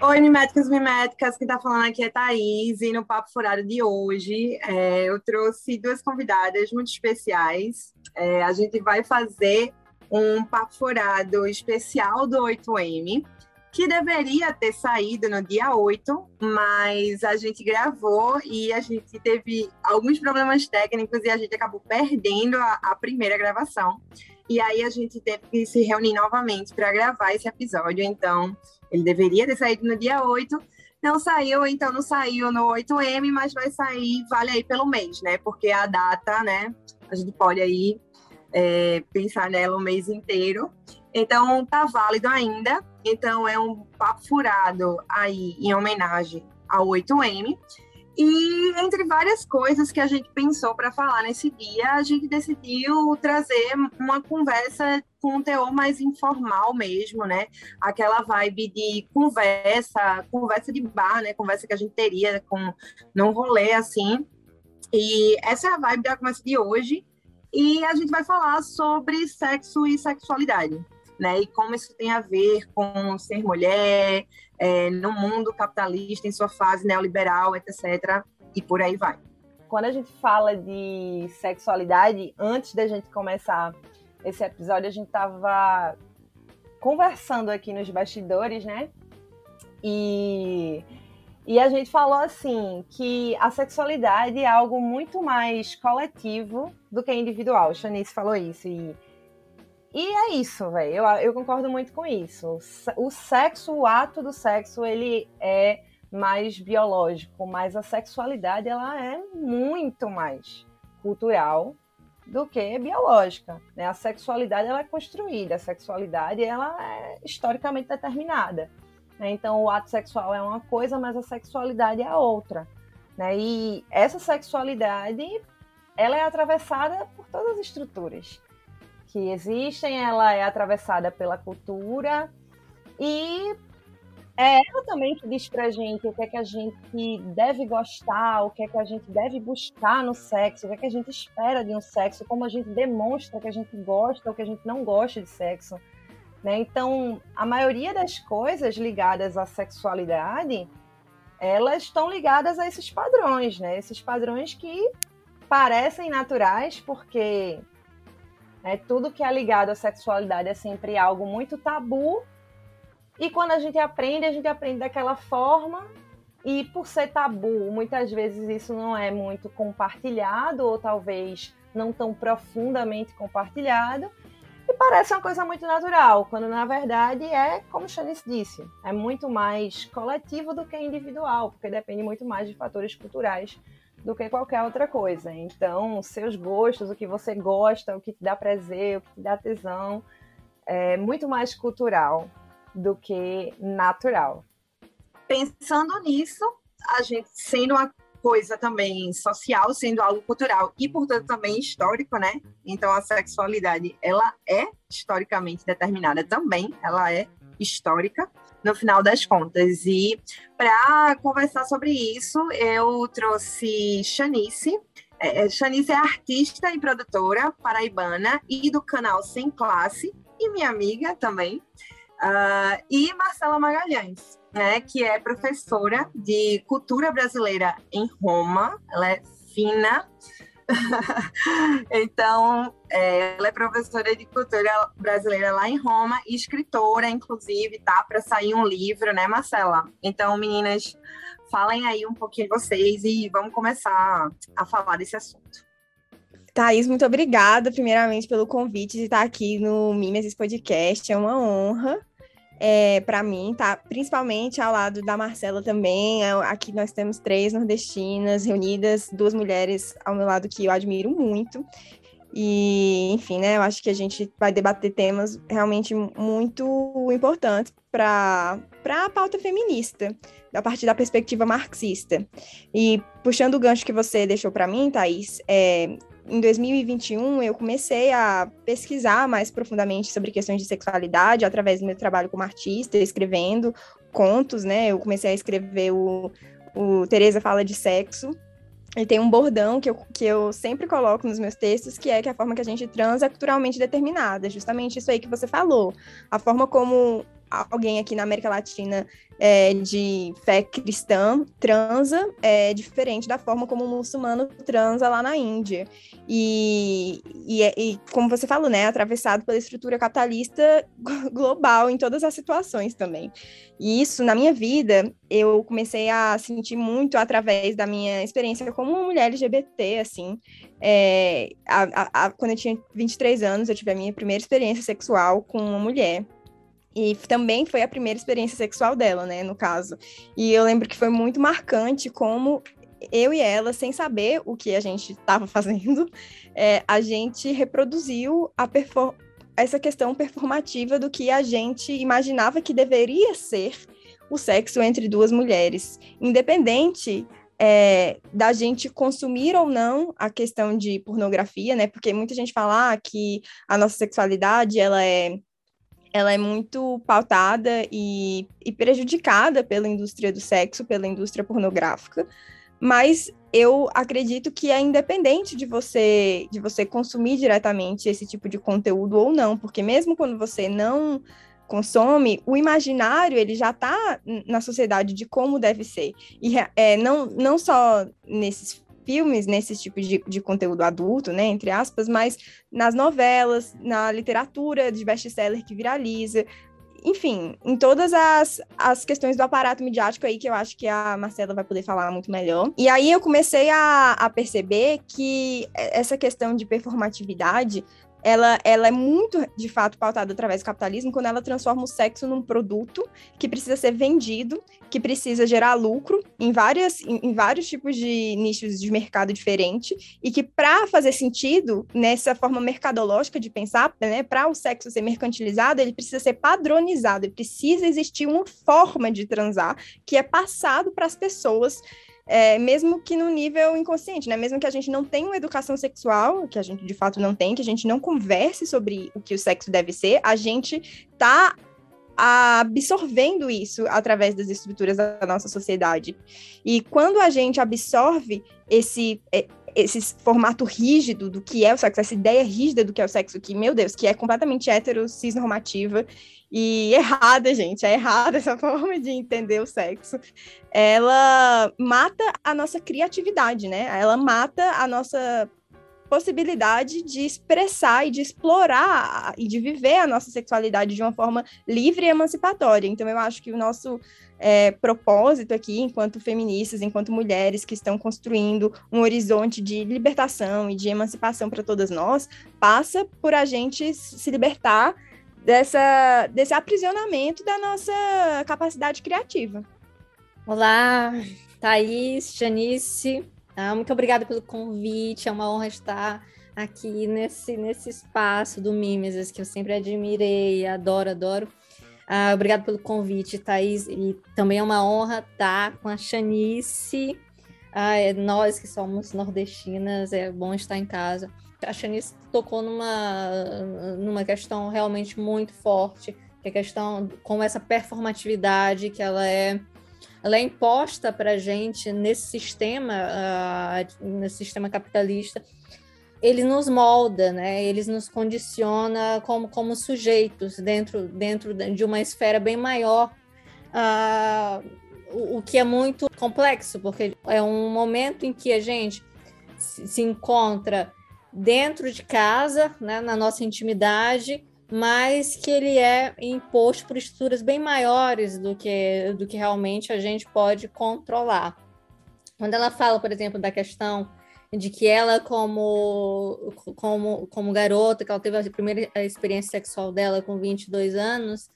Oi, miméticas, miméticas, quem está falando aqui é Thaís, e no Papo Furado de hoje é, eu trouxe duas convidadas muito especiais. É, a gente vai fazer um Papo Furado especial do 8M, que deveria ter saído no dia 8, mas a gente gravou e a gente teve alguns problemas técnicos e a gente acabou perdendo a, a primeira gravação. E aí a gente teve que se reunir novamente para gravar esse episódio, então ele deveria ter saído no dia 8, não saiu, então não saiu no 8M, mas vai sair, vale aí pelo mês, né? Porque a data, né? A gente pode aí é, pensar nela o mês inteiro. Então tá válido ainda. Então é um papo furado aí em homenagem ao 8M. E entre várias coisas que a gente pensou para falar nesse dia, a gente decidiu trazer uma conversa com um teor mais informal mesmo, né? Aquela vibe de conversa, conversa de bar, né? Conversa que a gente teria com num rolê assim. E essa é a vibe da conversa de hoje. E a gente vai falar sobre sexo e sexualidade, né? E como isso tem a ver com ser mulher, é, no mundo capitalista, em sua fase neoliberal, etc. E por aí vai. Quando a gente fala de sexualidade, antes da gente começar esse episódio, a gente estava conversando aqui nos bastidores, né? E, e a gente falou assim que a sexualidade é algo muito mais coletivo do que individual. Shanice falou isso. E e é isso, velho. Eu, eu concordo muito com isso. O sexo, o ato do sexo, ele é mais biológico, mas a sexualidade ela é muito mais cultural do que biológica. Né? A sexualidade ela é construída, a sexualidade ela é historicamente determinada. Né? Então o ato sexual é uma coisa, mas a sexualidade é outra. Né? E essa sexualidade ela é atravessada por todas as estruturas que existem, ela é atravessada pela cultura e é ela também que diz pra gente o que é que a gente deve gostar, o que é que a gente deve buscar no sexo, o que é que a gente espera de um sexo, como a gente demonstra que a gente gosta ou que a gente não gosta de sexo. Né? Então, a maioria das coisas ligadas à sexualidade, elas estão ligadas a esses padrões, né? Esses padrões que parecem naturais porque né? Tudo que é ligado à sexualidade é sempre algo muito tabu. E quando a gente aprende, a gente aprende daquela forma. E por ser tabu, muitas vezes isso não é muito compartilhado, ou talvez não tão profundamente compartilhado. E parece uma coisa muito natural, quando na verdade é, como o Shanice disse, é muito mais coletivo do que individual, porque depende muito mais de fatores culturais do que qualquer outra coisa. Então, seus gostos, o que você gosta, o que te dá prazer, o que te dá tesão, é muito mais cultural do que natural. Pensando nisso, a gente sendo uma coisa também social, sendo algo cultural e, portanto, também histórico, né? Então, a sexualidade, ela é historicamente determinada também, ela é histórica no final das contas. E para conversar sobre isso, eu trouxe Shanice. É, Shanice é artista e produtora paraibana e do canal Sem Classe, e minha amiga também. Uh, e Marcela Magalhães, né, que é professora de cultura brasileira em Roma. Ela é fina, então, é, ela é professora de cultura brasileira lá em Roma e escritora, inclusive, tá? Para sair um livro, né, Marcela? Então, meninas, falem aí um pouquinho de vocês e vamos começar a falar desse assunto. Thaís, muito obrigada, primeiramente, pelo convite de estar aqui no Mimesis Podcast. É uma honra é, para mim, tá? Principalmente ao lado da Marcela também. É, aqui nós temos três nordestinas reunidas, duas mulheres ao meu lado que eu admiro muito. E, enfim, né? Eu acho que a gente vai debater temas realmente muito importantes para a pauta feminista, a partir da perspectiva marxista. E puxando o gancho que você deixou para mim, Thaís, é, em 2021 eu comecei a pesquisar mais profundamente sobre questões de sexualidade através do meu trabalho como artista, escrevendo contos, né? Eu comecei a escrever o, o Tereza Fala de Sexo, e tem um bordão que eu, que eu sempre coloco nos meus textos, que é que a forma que a gente transa é culturalmente determinada. Justamente isso aí que você falou. A forma como alguém aqui na América Latina é, de fé cristã transa é diferente da forma como o muçulmano transa lá na Índia. E, e, é, e, como você falou, né, atravessado pela estrutura capitalista global em todas as situações também. E isso, na minha vida, eu comecei a sentir muito através da minha experiência como uma mulher LGBT, assim. É, a, a, a, quando eu tinha 23 anos, eu tive a minha primeira experiência sexual com uma mulher. E também foi a primeira experiência sexual dela, né, no caso. E eu lembro que foi muito marcante como eu e ela, sem saber o que a gente estava fazendo, é, a gente reproduziu a essa questão performativa do que a gente imaginava que deveria ser o sexo entre duas mulheres, independente é, da gente consumir ou não a questão de pornografia, né? Porque muita gente fala ah, que a nossa sexualidade ela é ela é muito pautada e, e prejudicada pela indústria do sexo, pela indústria pornográfica, mas eu acredito que é independente de você de você consumir diretamente esse tipo de conteúdo ou não, porque mesmo quando você não consome, o imaginário ele já está na sociedade de como deve ser. E é, não não só nesses filmes, nesse tipo de, de conteúdo adulto, né, entre aspas, mas nas novelas, na literatura de best-seller que viraliza, enfim, em todas as, as questões do aparato midiático aí, que eu acho que a Marcela vai poder falar muito melhor. E aí eu comecei a, a perceber que essa questão de performatividade ela, ela é muito, de fato, pautada através do capitalismo quando ela transforma o sexo num produto que precisa ser vendido, que precisa gerar lucro em, várias, em, em vários tipos de nichos de mercado diferente e que, para fazer sentido nessa forma mercadológica de pensar, né, para o sexo ser mercantilizado, ele precisa ser padronizado, ele precisa existir uma forma de transar que é passado para as pessoas é, mesmo que no nível inconsciente, né? Mesmo que a gente não tenha uma educação sexual, que a gente de fato não tem, que a gente não converse sobre o que o sexo deve ser, a gente tá absorvendo isso através das estruturas da nossa sociedade. E quando a gente absorve esse, é, esse formato rígido do que é o sexo, essa ideia rígida do que é o sexo, que, meu Deus, que é completamente hétero, cisnormativa e errada, gente, é errada essa forma de entender o sexo. Ela mata a nossa criatividade, né? Ela mata a nossa possibilidade de expressar e de explorar e de viver a nossa sexualidade de uma forma livre e emancipatória. Então, eu acho que o nosso é, propósito aqui, enquanto feministas, enquanto mulheres que estão construindo um horizonte de libertação e de emancipação para todas nós, passa por a gente se libertar dessa, desse aprisionamento da nossa capacidade criativa. Olá, Thaís, Janice, ah, muito obrigada pelo convite, é uma honra estar aqui nesse, nesse espaço do Mimesis, que eu sempre admirei, adoro, adoro. Ah, obrigado pelo convite, Thaís, e também é uma honra estar com a Janice, ah, é, nós que somos nordestinas, é bom estar em casa. A Shanice tocou numa, numa questão realmente muito forte, que é a questão como essa performatividade que ela é ela é imposta para a gente nesse sistema uh, nesse sistema capitalista ele nos molda, né? Eles nos condiciona como, como sujeitos dentro, dentro de uma esfera bem maior, uh, o, o, que é muito complexo, porque é um momento em que a gente se, se encontra dentro de casa, né, na nossa intimidade, mas que ele é imposto por estruturas bem maiores do que, do que realmente a gente pode controlar. Quando ela fala, por exemplo, da questão de que ela, como, como, como garota, que ela teve a primeira experiência sexual dela com 22 anos,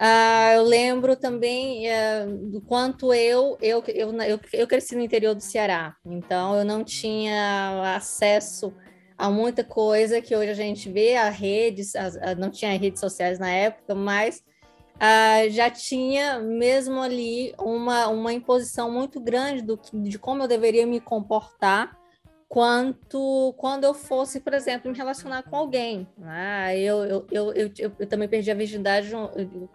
uh, eu lembro também uh, do quanto eu, eu, eu, eu, eu cresci no interior do Ceará, então eu não tinha acesso há muita coisa que hoje a gente vê, a redes, a, a, não tinha redes sociais na época, mas uh, já tinha mesmo ali uma, uma imposição muito grande do, de como eu deveria me comportar quanto quando eu fosse, por exemplo, me relacionar com alguém. Né? Eu, eu, eu, eu, eu também perdi a virgindade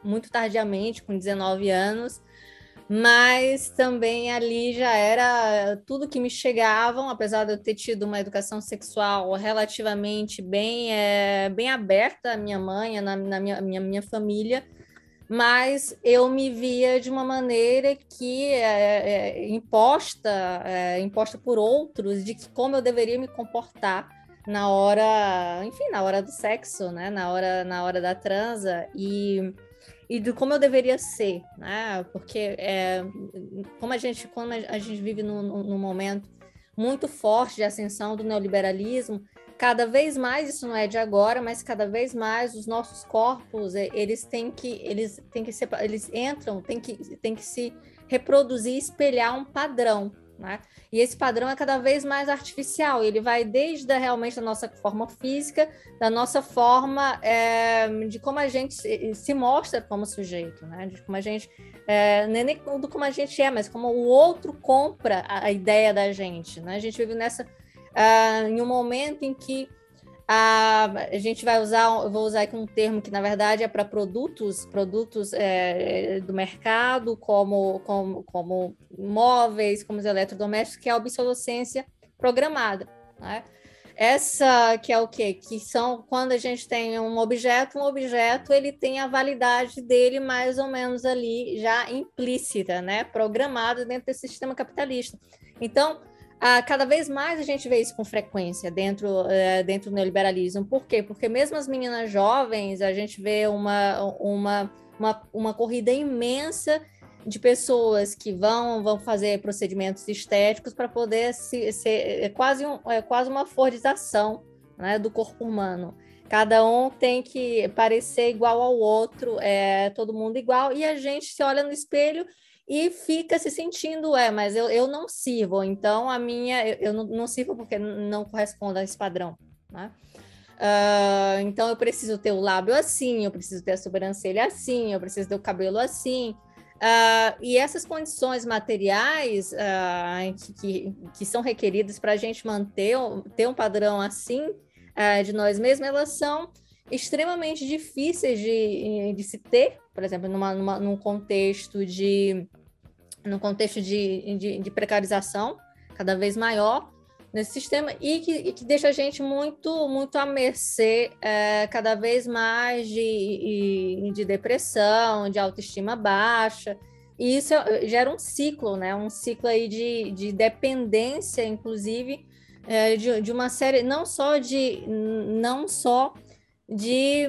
muito tardiamente, com 19 anos, mas também ali já era tudo que me chegavam, apesar de eu ter tido uma educação sexual relativamente bem, é, bem aberta, a minha mãe, na, na minha, minha, minha família, mas eu me via de uma maneira que é, é, imposta, é, imposta por outros, de que como eu deveria me comportar na hora, enfim, na hora do sexo, né? Na hora, na hora da transa e e de como eu deveria ser, né? Porque é, como a gente, como a gente vive num, num momento muito forte de ascensão do neoliberalismo, cada vez mais isso não é de agora, mas cada vez mais os nossos corpos eles têm que eles têm que ser, eles entram, tem que tem que se reproduzir, espelhar um padrão, né? E esse padrão é cada vez mais artificial, ele vai desde a, realmente da nossa forma física, da nossa forma é, de como a gente se, se, mostra como sujeito, né? de como a gente, é, nem do como a gente é, mas como o outro compra a, a ideia da gente. Né? A gente vive nessa, uh, em um momento em que a, a gente vai usar, eu vou usar aqui um termo que na verdade é para produtos, produtos é, do mercado, como, como, como móveis, como os eletrodomésticos, que é a obsolescência programada. Né? Essa que é o quê? Que são quando a gente tem um objeto, um objeto ele tem a validade dele mais ou menos ali já implícita, né? Programada dentro desse sistema capitalista. Então, ah, cada vez mais a gente vê isso com frequência dentro, uh, dentro do neoliberalismo. Por quê? Porque mesmo as meninas jovens, a gente vê uma, uma, uma, uma corrida imensa de pessoas que vão, vão fazer procedimentos estéticos para poder se, ser é quase, um, é quase uma fordização né, do corpo humano. Cada um tem que parecer igual ao outro, é todo mundo igual, e a gente se olha no espelho e fica se sentindo, é, mas eu, eu não sirvo, então a minha, eu, eu não, não sirvo porque não corresponde a esse padrão, né? Uh, então eu preciso ter o lábio assim, eu preciso ter a sobrancelha assim, eu preciso ter o cabelo assim. Uh, e essas condições materiais uh, que, que, que, são requeridas para a gente manter ter um padrão assim de nós mesmos, elas são extremamente difíceis de, de se ter, por exemplo, numa, numa, num contexto de num contexto de, de, de, precarização cada vez maior nesse sistema e que, e que deixa a gente muito muito à mercê é, cada vez mais de, de depressão, de autoestima baixa. E isso gera um ciclo, né? Um ciclo aí de, de dependência, inclusive, é, de, de uma série, não só de não só de,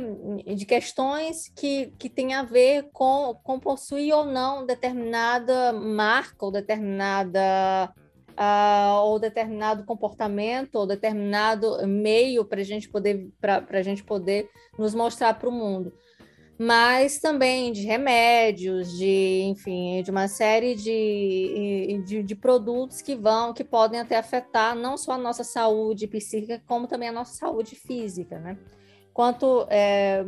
de questões que, que têm a ver com, com possuir ou não determinada marca ou determinada uh, ou determinado comportamento ou determinado meio para a gente poder para gente poder nos mostrar para o mundo mas também de remédios, de, enfim, de uma série de, de, de, produtos que vão, que podem até afetar não só a nossa saúde psíquica, como também a nossa saúde física, né? Quanto é,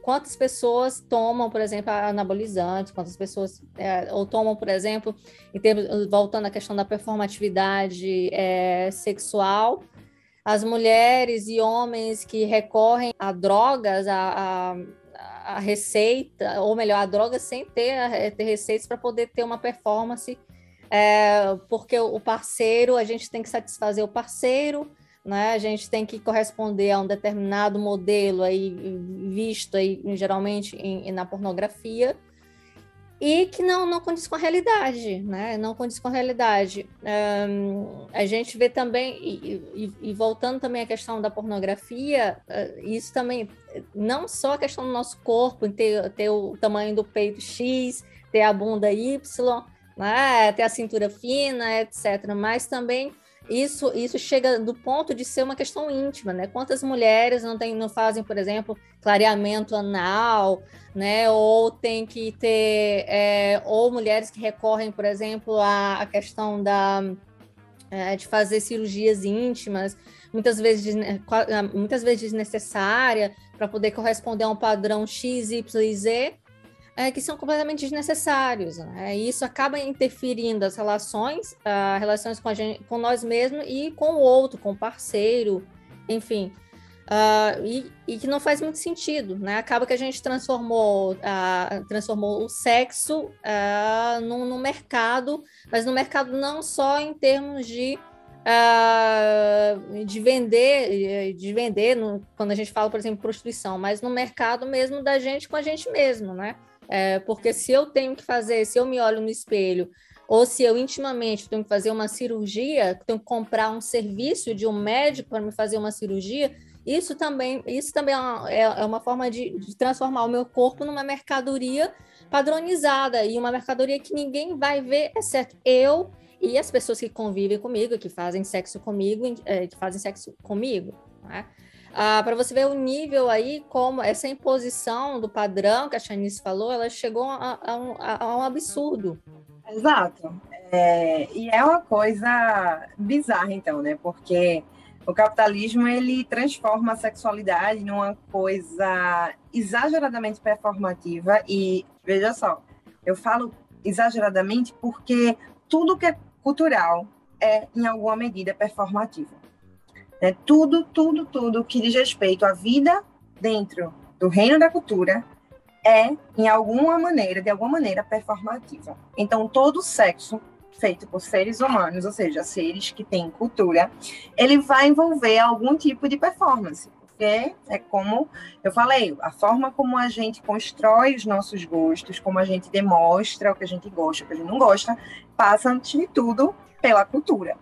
quantas pessoas tomam, por exemplo, anabolizantes, quantas pessoas é, ou tomam, por exemplo, em termos, voltando à questão da performatividade é, sexual, as mulheres e homens que recorrem a drogas, a, a, a receita, ou melhor, a droga sem ter, a, ter receitas para poder ter uma performance, é, porque o parceiro, a gente tem que satisfazer o parceiro, né? A gente tem que corresponder a um determinado modelo aí visto aí geralmente em, na pornografia e que não, não condiz com a realidade, né? Não condiz com a realidade. Um, a gente vê também, e, e, e, voltando também à questão da pornografia, uh, isso também, não só a questão do nosso corpo, ter, ter o tamanho do peito X, ter a bunda Y, né? ter a cintura fina, etc., mas também isso, isso chega do ponto de ser uma questão íntima, né? Quantas mulheres não, tem, não fazem, por exemplo, clareamento anal, né? Ou tem que ter, é, ou mulheres que recorrem, por exemplo, à, à questão da, é, de fazer cirurgias íntimas, muitas vezes, muitas vezes desnecessária, para poder corresponder a um padrão X, Y e Z, é, que são completamente desnecessários. Né? E isso acaba interferindo as relações, uh, relações com, gente, com nós mesmos e com o outro, com o parceiro, enfim. Uh, e, e, que não faz muito sentido, né? Acaba que a gente transformou, uh, transformou o sexo uh, no, mercado, mas no mercado não só em termos de, de vender, de vender no, quando a gente fala, por exemplo, prostituição, mas no mercado mesmo da gente com a gente mesmo, né? É, porque se eu tenho que fazer, se eu me olho no espelho, ou se eu intimamente tenho que fazer uma cirurgia, tenho que comprar um serviço de um médico para me fazer uma cirurgia, isso também, isso também é, é, é uma forma de, de transformar o meu corpo numa mercadoria padronizada e uma mercadoria que ninguém vai ver, exceto eu e as pessoas que convivem comigo, que fazem sexo comigo, é, que fazem sexo comigo. Né? Ah, para você ver o nível aí, como essa imposição do padrão que a Chanice falou, ela chegou a, a, um, a um, absurdo. Exato. É, e é uma coisa bizarra, então, né? Porque o capitalismo ele transforma a sexualidade numa coisa exageradamente performativa e veja só, eu falo exageradamente porque tudo que é cultural é em alguma medida performativo. É tudo, tudo, tudo que diz respeito à vida dentro do reino da cultura é em alguma maneira, de alguma maneira performativa. Então todo sexo feito por seres humanos, ou seja, seres que têm cultura, ele vai envolver algum tipo de performance. Porque é como eu falei, a forma como a gente constrói os nossos gostos, como a gente demonstra o que a gente gosta, o que a gente não gosta, passa antes de tudo pela cultura.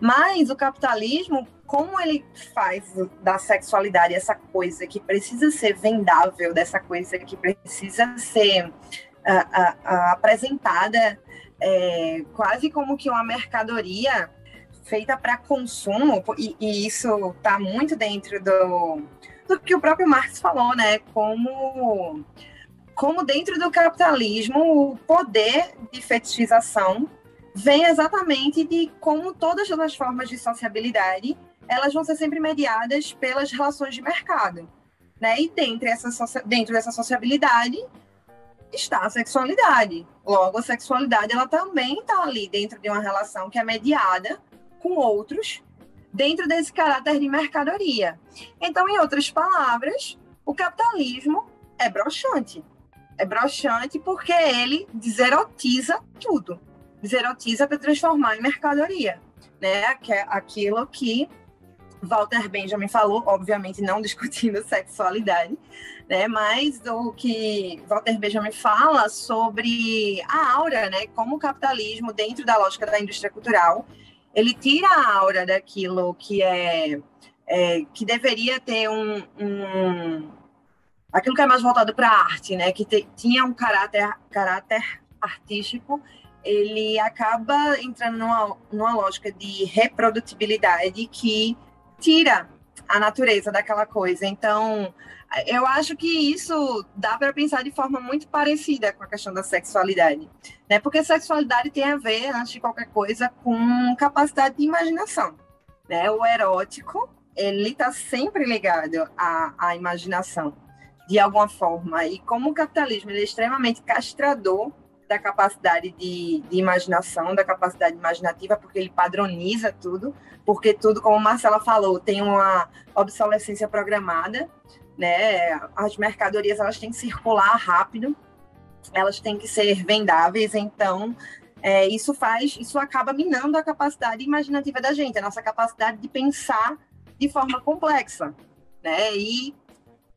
Mas o capitalismo, como ele faz da sexualidade essa coisa que precisa ser vendável, dessa coisa que precisa ser uh, uh, uh, apresentada é, quase como que uma mercadoria feita para consumo, e, e isso está muito dentro do, do que o próprio Marx falou, né? Como, como dentro do capitalismo o poder de fetichização vem exatamente de como todas as formas de sociabilidade elas vão ser sempre mediadas pelas relações de mercado. Né? E dentro, essa, dentro dessa sociabilidade, está a sexualidade. Logo, a sexualidade ela também está ali dentro de uma relação que é mediada com outros, dentro desse caráter de mercadoria. Então, em outras palavras, o capitalismo é broxante. É broxante porque ele deserotiza tudo. Deserotiza para transformar em mercadoria. Né? Aquilo que Walter Benjamin falou, obviamente não discutindo sexualidade, né? Mas o que Walter Benjamin fala sobre a aura, né? Como o capitalismo, dentro da lógica da indústria cultural, ele tira a aura daquilo que é, é que deveria ter um, um, aquilo que é mais voltado para a arte, né? Que te, tinha um caráter caráter artístico ele acaba entrando numa, numa lógica de reprodutibilidade que tira a natureza daquela coisa. Então, eu acho que isso dá para pensar de forma muito parecida com a questão da sexualidade, né? Porque sexualidade tem a ver, antes de qualquer coisa, com capacidade de imaginação, né? O erótico, ele está sempre ligado à, à imaginação, de alguma forma. E como o capitalismo é extremamente castrador da capacidade de, de, imaginação, da capacidade imaginativa, porque ele padroniza tudo, porque tudo, como Marcela falou, tem uma obsolescência programada, né? As mercadorias elas têm que circular rápido, elas têm que ser vendáveis, então é, isso faz, isso acaba minando a capacidade imaginativa da gente, a nossa capacidade de pensar de forma complexa, né? E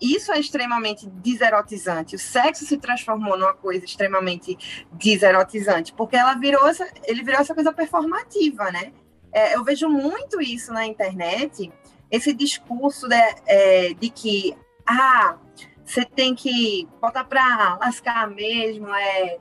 isso é extremamente deserotizante. O sexo se transformou numa coisa extremamente deserotizante, porque ela virou essa, ele virou essa coisa performativa, né? É, eu vejo muito isso na internet, esse discurso de, é, de que ah, você tem que botar para lascar mesmo, é,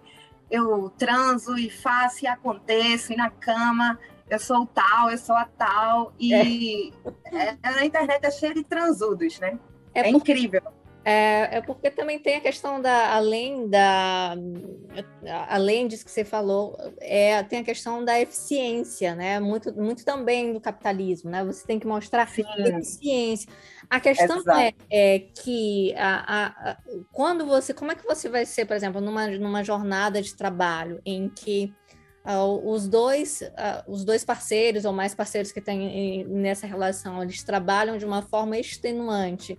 eu transo e faço e aconteço, e na cama eu sou tal, eu sou a tal, e é. É, na internet é cheio de transudos, né? É, é incrível. É, é, porque também tem a questão da, além da, além disso que você falou, é, tem a questão da eficiência, né? Muito, muito também do capitalismo, né? Você tem que mostrar Sim. eficiência. A questão é, é, que a, a, a, quando você, como é que você vai ser, por exemplo, numa, numa jornada de trabalho em que uh, os dois uh, os dois parceiros ou mais parceiros que têm nessa relação eles trabalham de uma forma extenuante.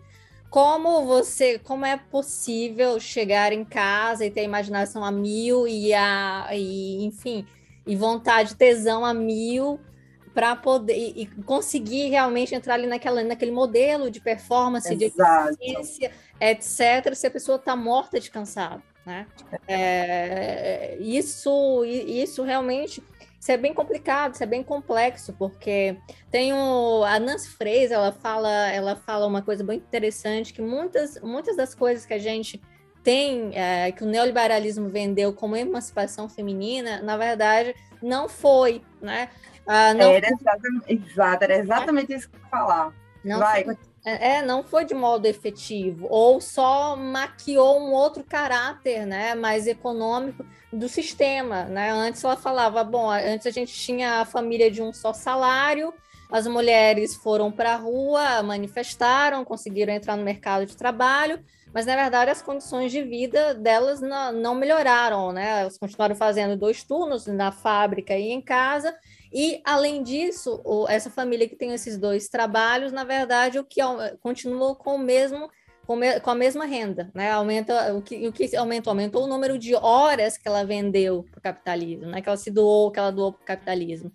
Como você, como é possível chegar em casa e ter imaginação a mil e a, e, enfim, e vontade, tesão a mil para poder e, conseguir realmente entrar ali naquela, naquele modelo de performance, Exato. de eficiência, etc., se a pessoa está morta de cansado. Né? É, isso, isso realmente isso é bem complicado, isso é bem complexo, porque tem o, a Nancy Fraser, ela fala, ela fala uma coisa bem interessante, que muitas, muitas das coisas que a gente tem, é, que o neoliberalismo vendeu como emancipação feminina, na verdade, não foi, né? Ah, não... Era exatamente, exato, era exatamente isso que eu ia falar. Não Vai. Foi, é, é, não foi de modo efetivo, ou só maquiou um outro caráter, né, mais econômico do sistema, né? Antes ela falava, bom, antes a gente tinha a família de um só salário, as mulheres foram para a rua, manifestaram, conseguiram entrar no mercado de trabalho, mas na verdade as condições de vida delas não, não melhoraram, né? Elas continuaram fazendo dois turnos na fábrica e em casa, e, além disso, o, essa família que tem esses dois trabalhos, na verdade, o que continua com o mesmo com, me, com a mesma renda, né? Aumenta o que, o que aumentou, aumentou o número de horas que ela vendeu para o capitalismo, né? Que ela se doou, que ela doou para o capitalismo.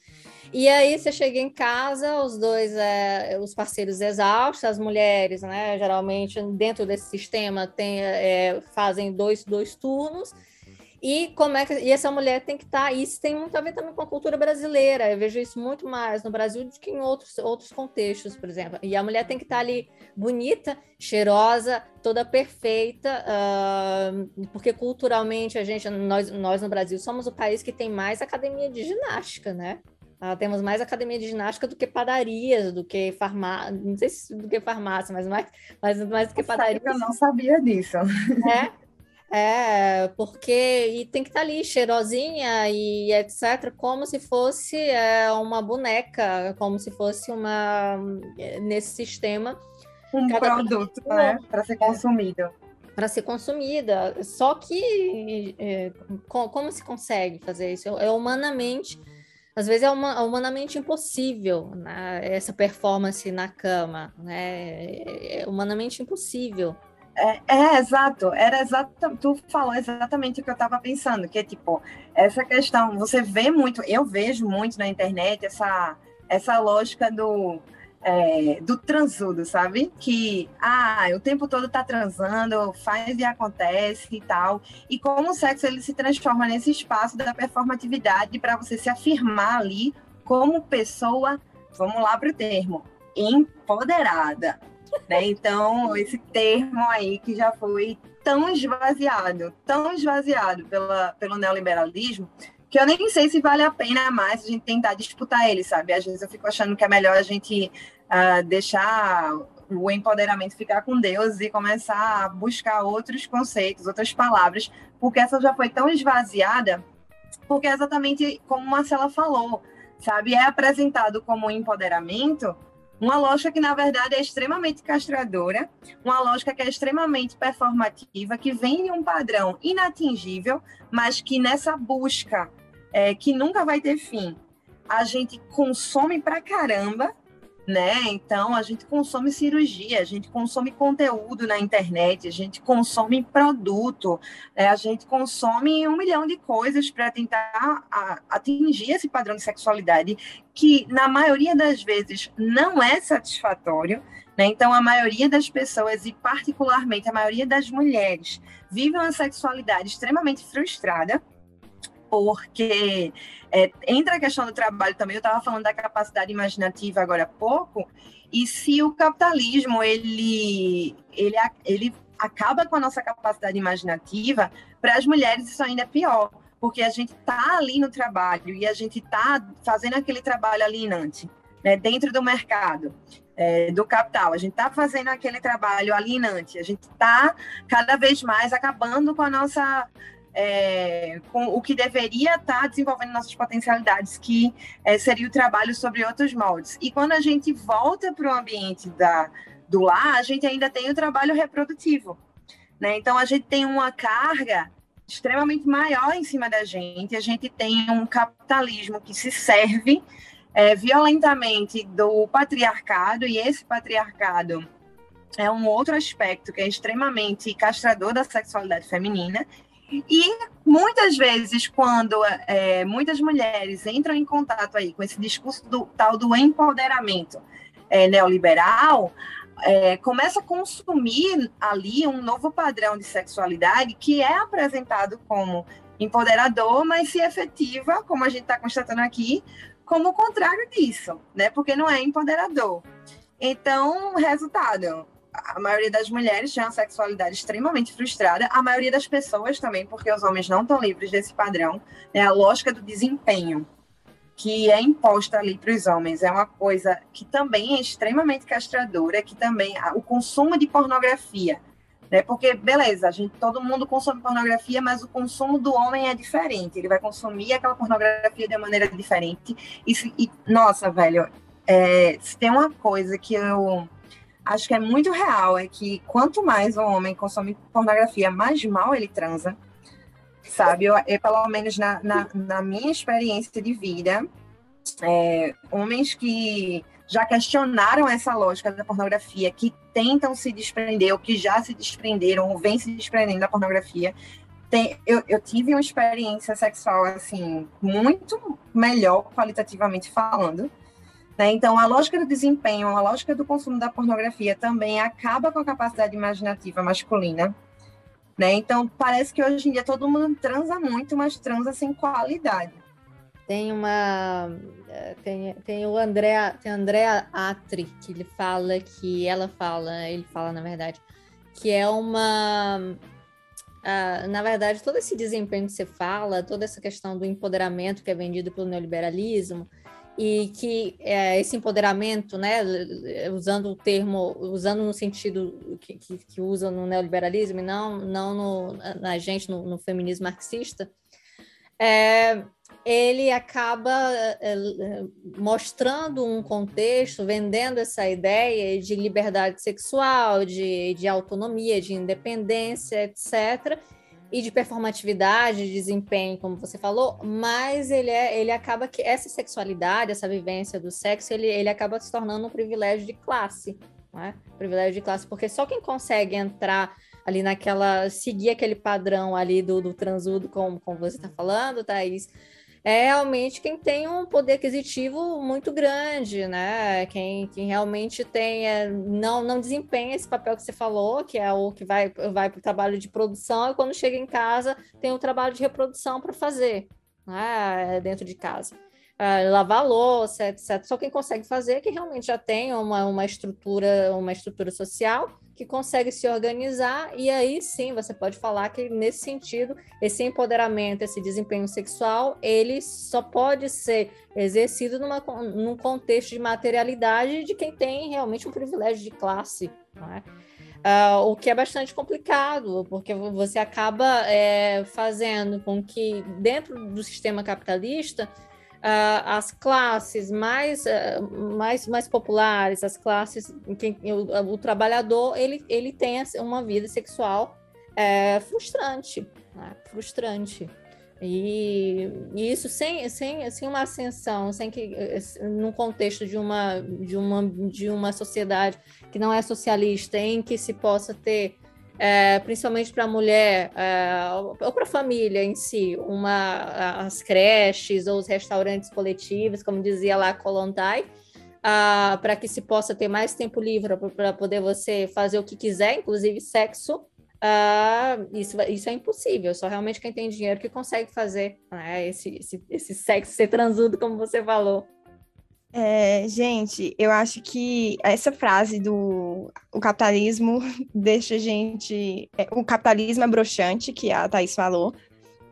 E aí você chega em casa, os dois, é, os parceiros exaustos, as mulheres, né? Geralmente dentro desse sistema tem, é, fazem dois, dois turnos e como é que e essa mulher tem que estar, tá, isso tem muito a ver também com a cultura brasileira. Eu vejo isso muito mais no Brasil do que em outros, outros contextos, por exemplo. E a mulher tem que estar tá ali bonita, cheirosa, toda perfeita, uh, porque culturalmente a gente, nós, nós no Brasil somos o país que tem mais academia de ginástica, né? Uh, temos mais academia de ginástica do que padarias, do que farmácia, não sei se do que farmácia, mas mais, mais, mais do que padarias. Eu não sabia disso. É, é, porque e tem que estar tá ali cheirosinha e etc, como se fosse é, uma boneca, como se fosse uma nesse sistema um produto, né, para ser consumido. Para ser consumida. Só que é, como se consegue fazer isso? É humanamente, às vezes é uma, humanamente impossível né, essa performance na cama, né? É humanamente impossível. É, é, exato. Era exato. Tu falou exatamente o que eu estava pensando, que é tipo essa questão. Você vê muito, eu vejo muito na internet essa essa lógica do é, do transudo, sabe? Que ah, o tempo todo tá transando, faz e acontece e tal. E como o sexo ele se transforma nesse espaço da performatividade para você se afirmar ali como pessoa, vamos lá para o termo, empoderada, né? Então, esse termo aí que já foi tão esvaziado, tão esvaziado pela, pelo neoliberalismo, que eu nem sei se vale a pena mais a gente tentar disputar ele, sabe? Às vezes eu fico achando que é melhor a gente uh, deixar o empoderamento ficar com Deus e começar a buscar outros conceitos, outras palavras, porque essa já foi tão esvaziada, porque é exatamente como Marcela falou, sabe? É apresentado como empoderamento, uma lógica que, na verdade, é extremamente castradora, uma lógica que é extremamente performativa, que vem de um padrão inatingível, mas que nessa busca é, que nunca vai ter fim, a gente consome pra caramba né? Então a gente consome cirurgia, a gente consome conteúdo na internet, a gente consome produto, né? a gente consome um milhão de coisas para tentar atingir esse padrão de sexualidade que na maioria das vezes não é satisfatório. Né? Então a maioria das pessoas e particularmente a maioria das mulheres vivem uma sexualidade extremamente frustrada porque é, entra a questão do trabalho também, eu estava falando da capacidade imaginativa agora há pouco, e se o capitalismo ele, ele, ele acaba com a nossa capacidade imaginativa, para as mulheres isso ainda é pior, porque a gente está ali no trabalho e a gente está fazendo aquele trabalho alienante, né, dentro do mercado. É, do capital, a gente está fazendo aquele trabalho alienante, a gente está cada vez mais acabando com a nossa é, com o que deveria estar tá desenvolvendo nossas potencialidades, que é, seria o trabalho sobre outros moldes. E quando a gente volta para o ambiente da, do lar, a gente ainda tem o trabalho reprodutivo. Né? Então, a gente tem uma carga extremamente maior em cima da gente, a gente tem um capitalismo que se serve é, violentamente do patriarcado, e esse patriarcado é um outro aspecto que é extremamente castrador da sexualidade feminina. E muitas vezes, quando é, muitas mulheres entram em contato aí com esse discurso do tal do empoderamento é, neoliberal, é, começa a consumir ali um novo padrão de sexualidade que é apresentado como empoderador, mas se efetiva, como a gente está constatando aqui, como o contrário disso, né? Porque não é empoderador. Então, resultado, a maioria das mulheres tem uma sexualidade extremamente frustrada, a maioria das pessoas também, porque os homens não estão livres desse padrão, é a lógica do desempenho que é imposta ali para os homens. É uma coisa que também é extremamente castradora, que também o consumo de pornografia, né? Porque beleza, a gente todo mundo consome pornografia, mas o consumo do homem é diferente. Ele vai consumir aquela pornografia de maneira diferente. E, e nossa, velho, é, se tem uma coisa que eu acho que é muito real é que quanto mais o homem consome pornografia, mais mal ele transa sabe? Eu, eu pelo menos na, na, na, minha experiência de vida, é, homens que já questionaram essa lógica da pornografia, que tentam se desprender, ou que já se desprenderam, ou vêm se desprendendo da pornografia, tem, eu, eu, tive uma experiência sexual, assim, muito melhor, qualitativamente falando. Né? Então, a lógica do desempenho, a lógica do consumo da pornografia também acaba com a capacidade imaginativa masculina. Né? Então, parece que hoje em dia todo mundo transa muito, mas transa sem qualidade. Tem uma. Eh, tem, tem o André, tem André Atri, que ele fala que ela fala, ele fala, na verdade, que é uma. Uh, na verdade, todo esse desempenho que você fala, toda essa questão do empoderamento que é vendido pelo neoliberalismo, e que é, esse empoderamento, né, usando o termo, usando no sentido que, que, que usa no neoliberalismo e não, não no, na gente, no, no feminismo marxista, é, ele acaba é, mostrando um contexto, vendendo essa ideia de liberdade sexual, de, de autonomia, de independência, etc., e de performatividade, de desempenho, como você falou, mas ele é, ele acaba que essa sexualidade, essa vivência do sexo, ele, ele acaba se tornando um privilégio de classe, né? Privilégio de classe, porque só quem consegue entrar ali naquela, seguir aquele padrão ali do, do transudo, como, como você está falando, Thaís, é realmente quem tem um poder aquisitivo muito grande, né? Quem, quem realmente tem, é, não, não desempenha esse papel que você falou, que é o que vai, vai para o trabalho de produção, e quando chega em casa tem o trabalho de reprodução para fazer, né? Dentro de casa. Uh, lavar louça, etc. Só quem consegue fazer é que realmente já tem uma, uma estrutura, uma estrutura social que consegue se organizar, e aí sim você pode falar que, nesse sentido, esse empoderamento, esse desempenho sexual, ele só pode ser exercido numa, num contexto de materialidade de quem tem realmente um privilégio de classe. Uh, o que é bastante complicado, porque você acaba é, fazendo com que, dentro do sistema capitalista, uh, as classes mais, uh, mais, mais populares, as classes em que o, o trabalhador ele, ele tem uma vida sexual é, frustrante, né? frustrante. E, e, isso sem, sem, sem uma ascensão, sem que num contexto de uma, de, uma, de uma sociedade que não é socialista, em que se possa ter é, principalmente para a mulher é, ou para a família em si, uma, as creches ou os restaurantes coletivos, como dizia lá Kolontai, uh, para que se possa ter mais tempo livre para poder você fazer o que quiser, inclusive sexo. Uh, isso, isso é impossível, só realmente quem tem dinheiro que consegue fazer né, esse, esse, esse sexo ser transudo, como você falou. É, gente, eu acho que essa frase do o capitalismo deixa a gente. É, o capitalismo é broxante, que a Thaís falou,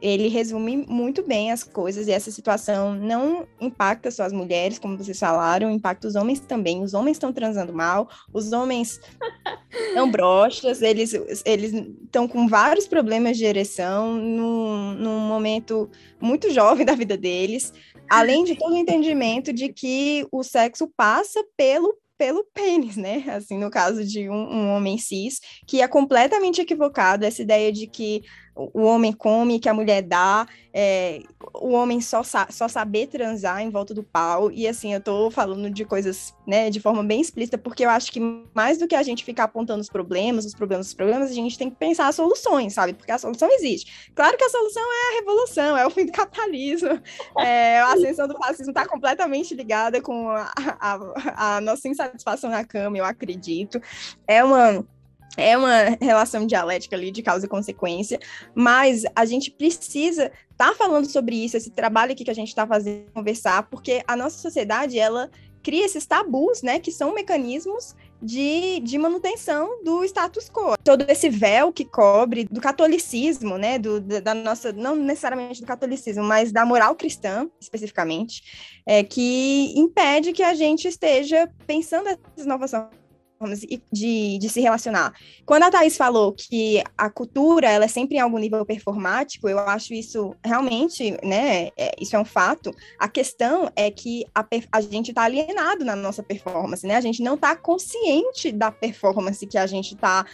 ele resume muito bem as coisas e essa situação não impacta só as mulheres, como vocês falaram, impacta os homens também. Os homens estão transando mal, os homens são broxas, eles estão com vários problemas de ereção num, num momento muito jovem da vida deles além de todo o entendimento de que o sexo passa pelo pelo pênis, né? Assim, no caso de um, um homem cis, que é completamente equivocado essa ideia de que o homem come, que a mulher dá, é, o homem só, sa só saber transar em volta do pau. E assim, eu tô falando de coisas, né, de forma bem explícita, porque eu acho que mais do que a gente ficar apontando os problemas, os problemas, os problemas, a gente tem que pensar as soluções, sabe? Porque a solução existe. Claro que a solução é a revolução, é o fim do capitalismo, é, a ascensão do fascismo está completamente ligada com a, a, a nossa insatisfação na cama, eu acredito. É uma é uma relação dialética ali de causa e consequência, mas a gente precisa estar tá falando sobre isso, esse trabalho aqui que a gente está fazendo, conversar, porque a nossa sociedade, ela cria esses tabus, né, que são mecanismos de, de manutenção do status quo. Todo esse véu que cobre do catolicismo, né, do, da nossa, não necessariamente do catolicismo, mas da moral cristã, especificamente, é, que impede que a gente esteja pensando essas novas de, de se relacionar. Quando a Thais falou que a cultura ela é sempre em algum nível performático, eu acho isso realmente, né? É, isso é um fato. A questão é que a, a gente está alienado na nossa performance, né? A gente não está consciente da performance que a gente está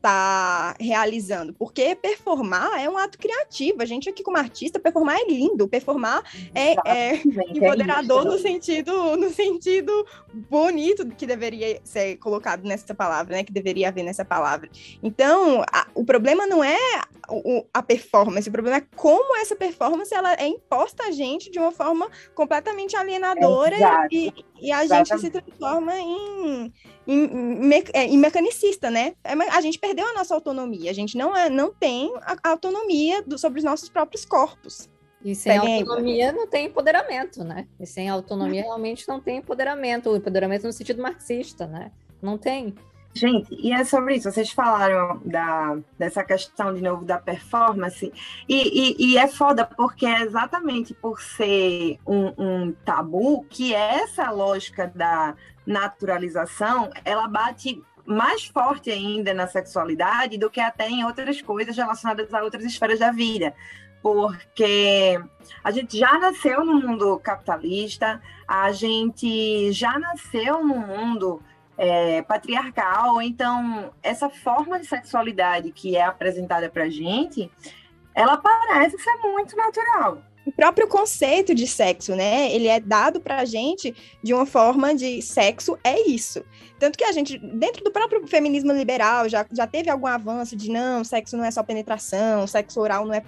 tá realizando, porque performar é um ato criativo. A gente aqui como artista, performar é lindo, performar é, é, é empoderador no sentido no sentido bonito que deveria ser colocado nessa palavra, né? Que deveria haver nessa palavra. Então, a, o problema não é a performance, o problema é como essa performance ela é imposta a gente de uma forma completamente alienadora e, e, a gente se transforma em em, me, é, em mecanicista, né? É, a gente perdeu a nossa autonomia, a gente não, é, não tem a autonomia do, sobre os nossos próprios corpos. E sem autonomia não tem empoderamento, né? E sem autonomia realmente não tem empoderamento, o empoderamento no sentido marxista, né? Não tem. Gente, e é sobre isso. Vocês falaram da, dessa questão de novo da performance, e, e, e é foda porque é exatamente por ser um, um tabu que essa lógica da naturalização ela bate mais forte ainda na sexualidade do que até em outras coisas relacionadas a outras esferas da vida. Porque a gente já nasceu no mundo capitalista, a gente já nasceu no mundo é, patriarcal, então essa forma de sexualidade que é apresentada para gente, ela parece ser muito natural o próprio conceito de sexo, né? Ele é dado para a gente de uma forma de sexo é isso. Tanto que a gente, dentro do próprio feminismo liberal, já, já teve algum avanço de não, sexo não é só penetração, sexo oral não é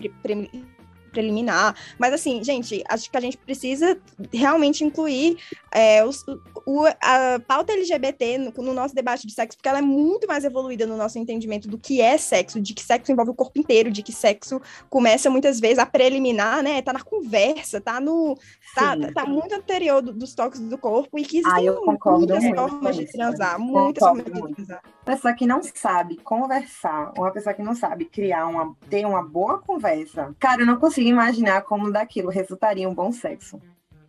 preliminar. Mas, assim, gente, acho que a gente precisa realmente incluir é, os, o, a pauta LGBT no, no, nosso debate de sexo, porque ela é muito mais evoluída no nosso entendimento do que é sexo, de que sexo envolve o corpo inteiro, de que sexo começa muitas vezes a preliminar, né? Tá na conversa, tá no. Tá, tá, muito anterior do, dos toques do corpo e que existem ah, muitas formas de transar, muitas formas de transar. Pessoa que não sabe conversar, uma pessoa que não sabe criar uma, ter uma boa conversa, cara, eu não consigo imaginar como daquilo resultaria um bom sexo.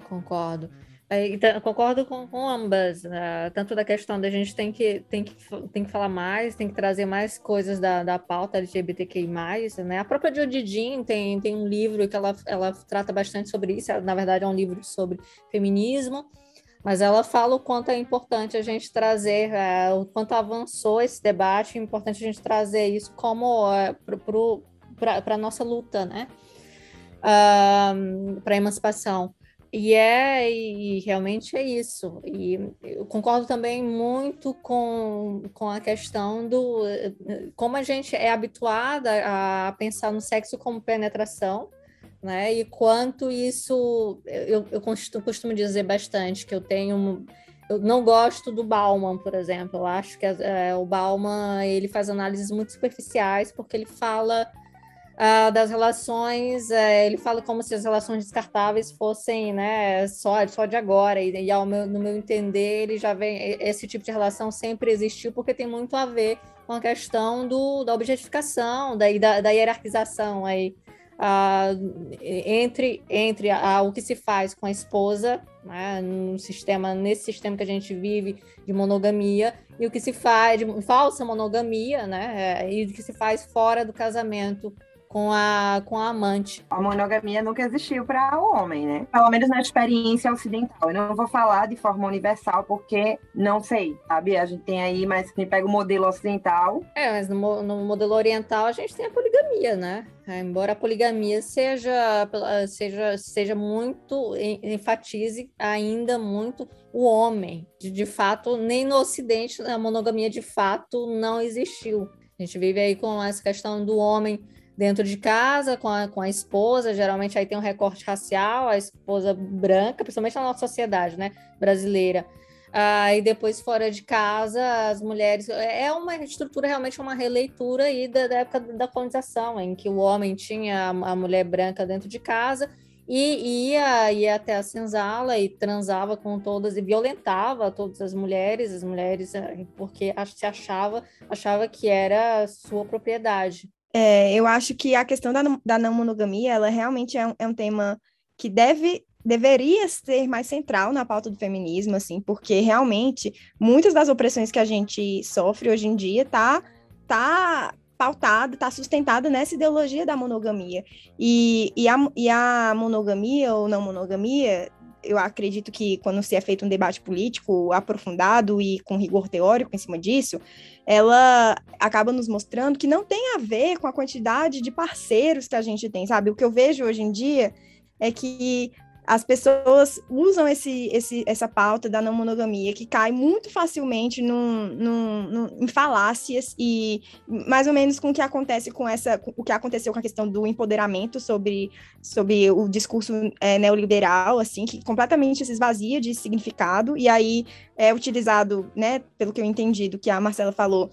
Concordo. Então, concordo com, com ambas, uh, tanto da questão da gente tem que, tem, que, tem que falar mais, tem que trazer mais coisas da, da pauta LGBTQI+, né? A própria Jodie tem, tem um livro que ela, ela trata bastante sobre isso, na verdade é um livro sobre feminismo, mas ela fala o quanto é importante a gente trazer, uh, o quanto avançou esse debate, é importante a gente trazer isso como uh, para a nossa luta, né? Uh, para a emancipação. E é, e realmente é isso. E eu concordo também muito com, com a questão do como a gente é habituada a pensar no sexo como penetração, né? E quanto isso eu, eu costumo, dizer bastante que eu tenho eu não gosto do Bauman, por exemplo. Eu acho que é, o Bauman ele faz análises muito superficiais porque ele fala uh, das relações, uh, ele fala como se as relações descartáveis fossem né, só, só de agora, e, ao meu, no meu entender, ele já vem, esse tipo de relação sempre existiu, porque tem muito a ver com a questão do, da objetificação, da, da, da hierarquização aí. Uh, entre entre a, a, o que se faz com a esposa, né, no sistema nesse sistema que a gente vive de monogamia e o que se faz de falsa monogamia, né, e o que se faz fora do casamento com a, com a amante. A monogamia nunca existiu para o homem, né? Pelo menos na experiência ocidental. Eu não vou falar de forma universal porque não sei, sabe? A gente tem aí, mas quem pega o modelo ocidental. É, mas no, no modelo oriental a gente tem a poligamia, né? É, embora a poligamia seja, seja, seja muito, enfatize ainda muito o homem. De, de fato, nem no Ocidente a monogamia de fato não existiu. A gente vive aí com essa questão do homem dentro de casa com a, com a esposa, geralmente aí tem um recorte racial, a esposa branca, principalmente na nossa sociedade, né, brasileira. Ah, e depois fora de casa, as mulheres. É uma estrutura, realmente uma releitura aí da, da época da colonização, em que o homem tinha a, a mulher branca dentro de casa e ia, ia até a senzala e transava com todas e violentava todas as mulheres, as mulheres, eh, porque se achava, achava que era sua propriedade. É, eu acho que a questão da, da não monogamia, ela realmente é um, é um tema que deve deveria ser mais central na pauta do feminismo, assim, porque realmente muitas das opressões que a gente sofre hoje em dia tá tá pautada, tá sustentada nessa ideologia da monogamia. E, e, a, e a monogamia ou não monogamia eu acredito que quando se é feito um debate político aprofundado e com rigor teórico em cima disso, ela acaba nos mostrando que não tem a ver com a quantidade de parceiros que a gente tem, sabe? O que eu vejo hoje em dia é que as pessoas usam esse, esse, essa pauta da não monogamia, que cai muito facilmente num, num, num, em falácias e mais ou menos com o que acontece com essa, o que aconteceu com a questão do empoderamento sobre, sobre o discurso é, neoliberal, assim, que completamente se esvazia de significado, e aí é utilizado, né, pelo que eu entendi do que a Marcela falou,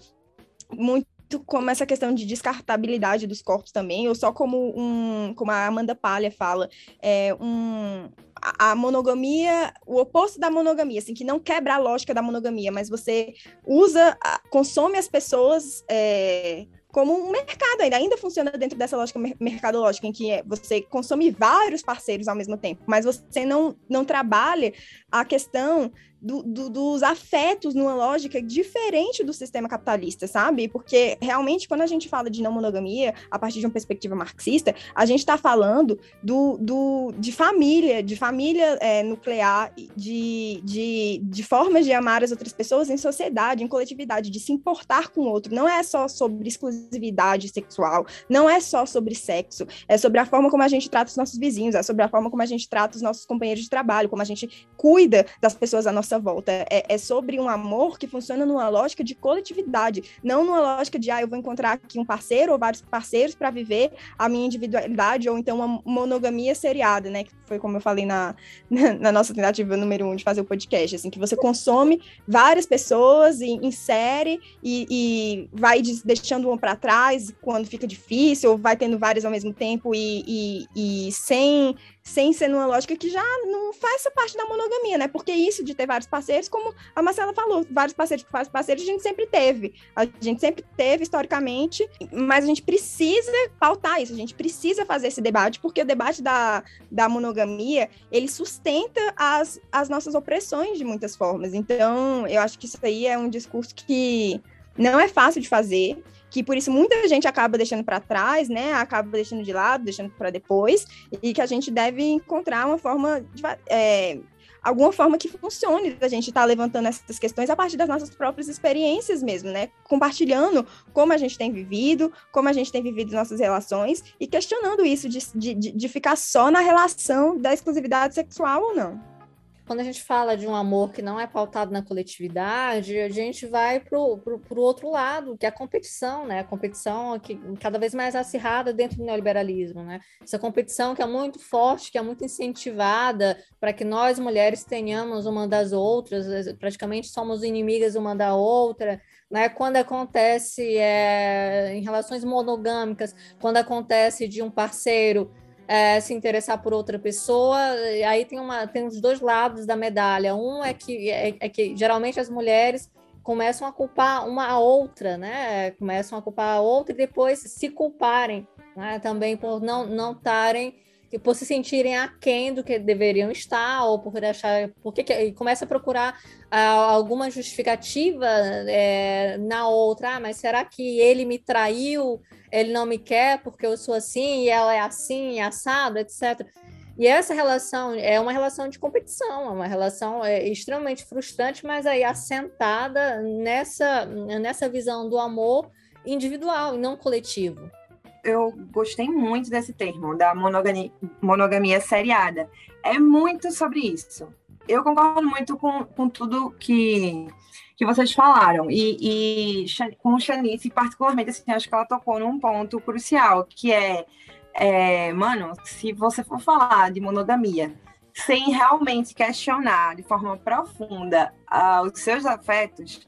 muito como essa questão de descartabilidade dos corpos também, ou só como um, como a Amanda Palha fala, é um a, monogamia, o oposto da monogamia, assim, que não quebra a lógica da monogamia, mas você usa, consome as pessoas é, como um mercado ainda, ainda funciona dentro dessa lógica mercadológica, em que é, você consome vários parceiros ao mesmo tempo, mas você não, não trabalha a questão do, do, dos afetos numa lógica diferente do sistema capitalista, sabe? Porque realmente, quando a gente fala de não monogamia, a partir de uma perspectiva marxista, a gente está falando do, do, de família, de família é, nuclear, de, de, de formas de amar as outras pessoas em sociedade, em coletividade, de se importar com o outro. Não é só sobre exclusividade sexual, não é só sobre sexo, é sobre a forma como a gente trata os nossos vizinhos, é sobre a forma como a gente trata os nossos companheiros de trabalho, como a gente cuida das pessoas à nossa nossa volta. É, é, sobre um amor que funciona numa lógica de coletividade, não numa lógica de, ah, eu vou encontrar aqui um parceiro ou vários parceiros para viver a minha individualidade, ou então uma monogamia seriada, né? Que foi como eu falei na, na nossa tentativa número um de fazer o podcast, assim, que você consome várias pessoas e insere e, e vai deixando uma para trás quando fica difícil, ou vai tendo várias ao mesmo tempo e, e, e sem sem ser numa lógica que já não faz essa parte da monogamia, né? Porque isso de ter vários parceiros, como a Marcela falou, vários parceiros, vários parceiros a gente sempre teve. A gente sempre teve historicamente, mas a gente precisa pautar isso, a gente precisa fazer esse debate, porque o debate da, da monogamia, ele sustenta as, as nossas opressões de muitas formas. Então, eu acho que isso aí é um discurso que não é fácil de fazer, que por isso muita gente acaba deixando para trás, né? Acaba deixando de lado, deixando para depois, e que a gente deve encontrar uma forma de, é, alguma forma que funcione da gente estar tá levantando essas questões a partir das nossas próprias experiências mesmo, né? Compartilhando como a gente tem vivido, como a gente tem vivido nossas relações e questionando isso de, de, de ficar só na relação da exclusividade sexual ou não quando a gente fala de um amor que não é pautado na coletividade, a gente vai para o outro lado, que é a competição, né? A competição que cada vez mais acirrada dentro do neoliberalismo, né? Essa competição que é muito forte, que é muito incentivada para que nós mulheres tenhamos uma das outras, praticamente somos inimigas uma da outra, né? Quando acontece é, em relações monogâmicas, quando acontece de um parceiro é, se interessar por outra pessoa. Aí tem, uma, tem os dois lados da medalha. Um é que, é, é que geralmente as mulheres começam a culpar uma a outra, né? Começam a culpar a outra e depois se culparem né? também por não não estarem por se sentirem aquém do que deveriam estar, ou por achar. Porque e começa a procurar ah, alguma justificativa é, na outra. Ah, mas será que ele me traiu? Ele não me quer porque eu sou assim e ela é assim, assado, etc. E essa relação é uma relação de competição, é uma relação é, extremamente frustrante, mas aí assentada nessa, nessa visão do amor individual e não coletivo eu gostei muito desse termo, da monogamia, monogamia seriada. É muito sobre isso. Eu concordo muito com, com tudo que, que vocês falaram. E, e com Shanice, particularmente, assim, acho que ela tocou num ponto crucial, que é, é, mano, se você for falar de monogamia sem realmente questionar de forma profunda uh, os seus afetos,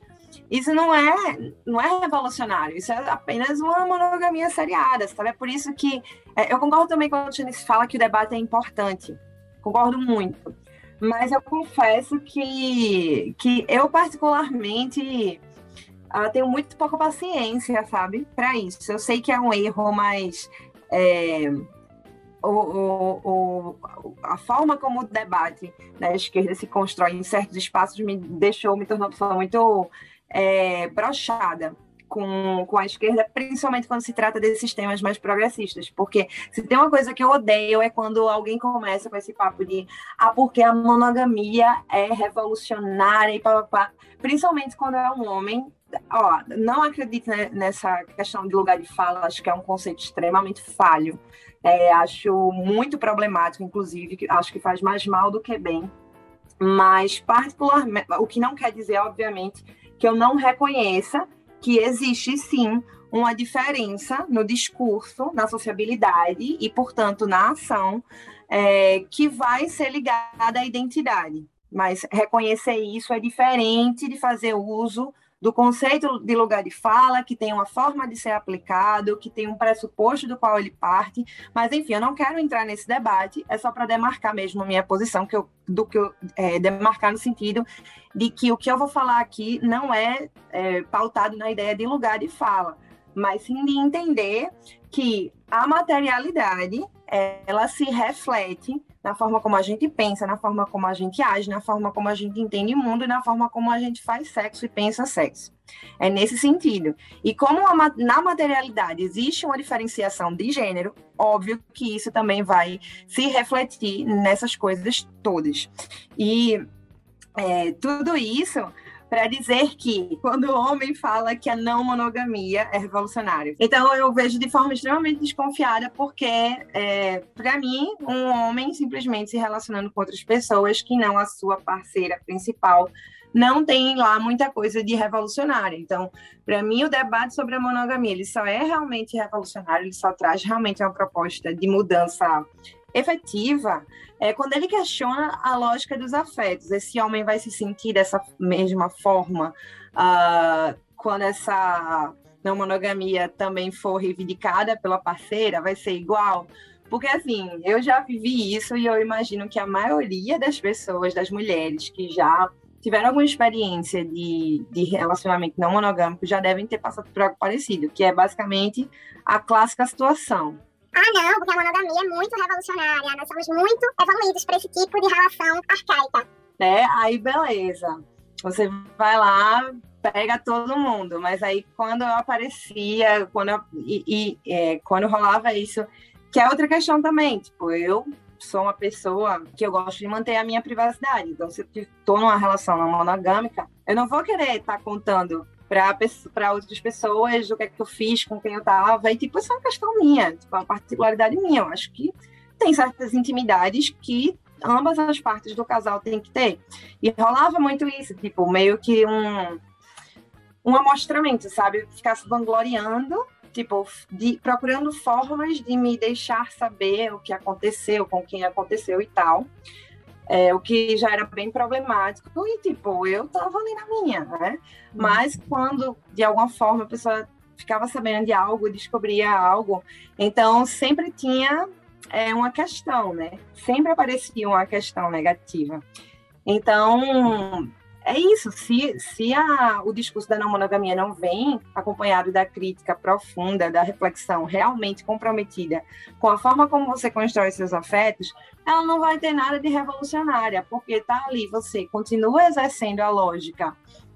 isso não é, não é revolucionário, isso é apenas uma monogamia seriada, sabe? É por isso que é, eu concordo também quando a gente fala que o debate é importante, concordo muito. Mas eu confesso que, que eu, particularmente, uh, tenho muito pouca paciência, sabe, para isso. Eu sei que é um erro, mas é, o, o, o, a forma como o debate da esquerda se constrói em certos espaços me deixou, me tornou uma pessoa muito é, brochada com, com a esquerda, principalmente quando se trata desses temas mais progressistas. Porque se tem uma coisa que eu odeio é quando alguém começa com esse papo de ah, porque a monogamia é revolucionária e. Principalmente quando é um homem. Ó, não acredito nessa questão de lugar de fala, acho que é um conceito extremamente falho. É, acho muito problemático, inclusive, acho que faz mais mal do que bem. Mas, particularmente, o que não quer dizer, obviamente, que eu não reconheça que existe sim uma diferença no discurso, na sociabilidade e, portanto, na ação é, que vai ser ligada à identidade. Mas reconhecer isso é diferente de fazer uso do conceito de lugar de fala, que tem uma forma de ser aplicado, que tem um pressuposto do qual ele parte. Mas, enfim, eu não quero entrar nesse debate, é só para demarcar mesmo a minha posição, que eu, do que eu é, demarcar no sentido de que o que eu vou falar aqui não é, é pautado na ideia de lugar de fala, mas sim de entender que a materialidade ela se reflete na forma como a gente pensa, na forma como a gente age, na forma como a gente entende o mundo e na forma como a gente faz sexo e pensa sexo. É nesse sentido. E como a, na materialidade existe uma diferenciação de gênero, óbvio que isso também vai se refletir nessas coisas todas. E é, tudo isso para dizer que quando o homem fala que a não monogamia é revolucionário. Então eu vejo de forma extremamente desconfiada, porque é, para mim, um homem simplesmente se relacionando com outras pessoas que não a sua parceira principal não tem lá muita coisa de revolucionário. Então, para mim, o debate sobre a monogamia ele só é realmente revolucionário, ele só traz realmente uma proposta de mudança efetiva é quando ele questiona a lógica dos afetos. Esse homem vai se sentir dessa mesma forma uh, quando essa não monogamia também for reivindicada pela parceira, vai ser igual? Porque, assim, eu já vivi isso e eu imagino que a maioria das pessoas, das mulheres que já tiveram alguma experiência de, de relacionamento não monogâmico, já devem ter passado por algo parecido, que é basicamente a clássica situação ah, não, porque a monogamia é muito revolucionária, nós somos muito evoluídos para esse tipo de relação arcaica. É, aí beleza. Você vai lá, pega todo mundo, mas aí quando eu aparecia, quando eu, e, e é, quando rolava isso, que é outra questão também, tipo, eu sou uma pessoa que eu gosto de manter a minha privacidade, então se eu estou numa relação não monogâmica, eu não vou querer estar tá contando para outras pessoas o que é que eu fiz, com quem eu tava, e tipo, isso é uma questão minha, tipo, é uma particularidade minha. Eu acho que tem certas intimidades que ambas as partes do casal têm que ter. E rolava muito isso, tipo, meio que um, um amostramento, sabe? Ficar se vangloriando, tipo, de, procurando formas de me deixar saber o que aconteceu, com quem aconteceu e tal é, o que já era bem problemático, e tipo, eu tava ali na minha, né? Uhum. Mas quando, de alguma forma, a pessoa ficava sabendo de algo, descobria algo, então sempre tinha é, uma questão, né? Sempre aparecia uma questão negativa. Então, é isso, se, se a, o discurso da não monogamia não vem acompanhado da crítica profunda, da reflexão realmente comprometida com a forma como você constrói seus afetos, ela não vai ter nada de revolucionária, porque tá ali, você continua exercendo a lógica,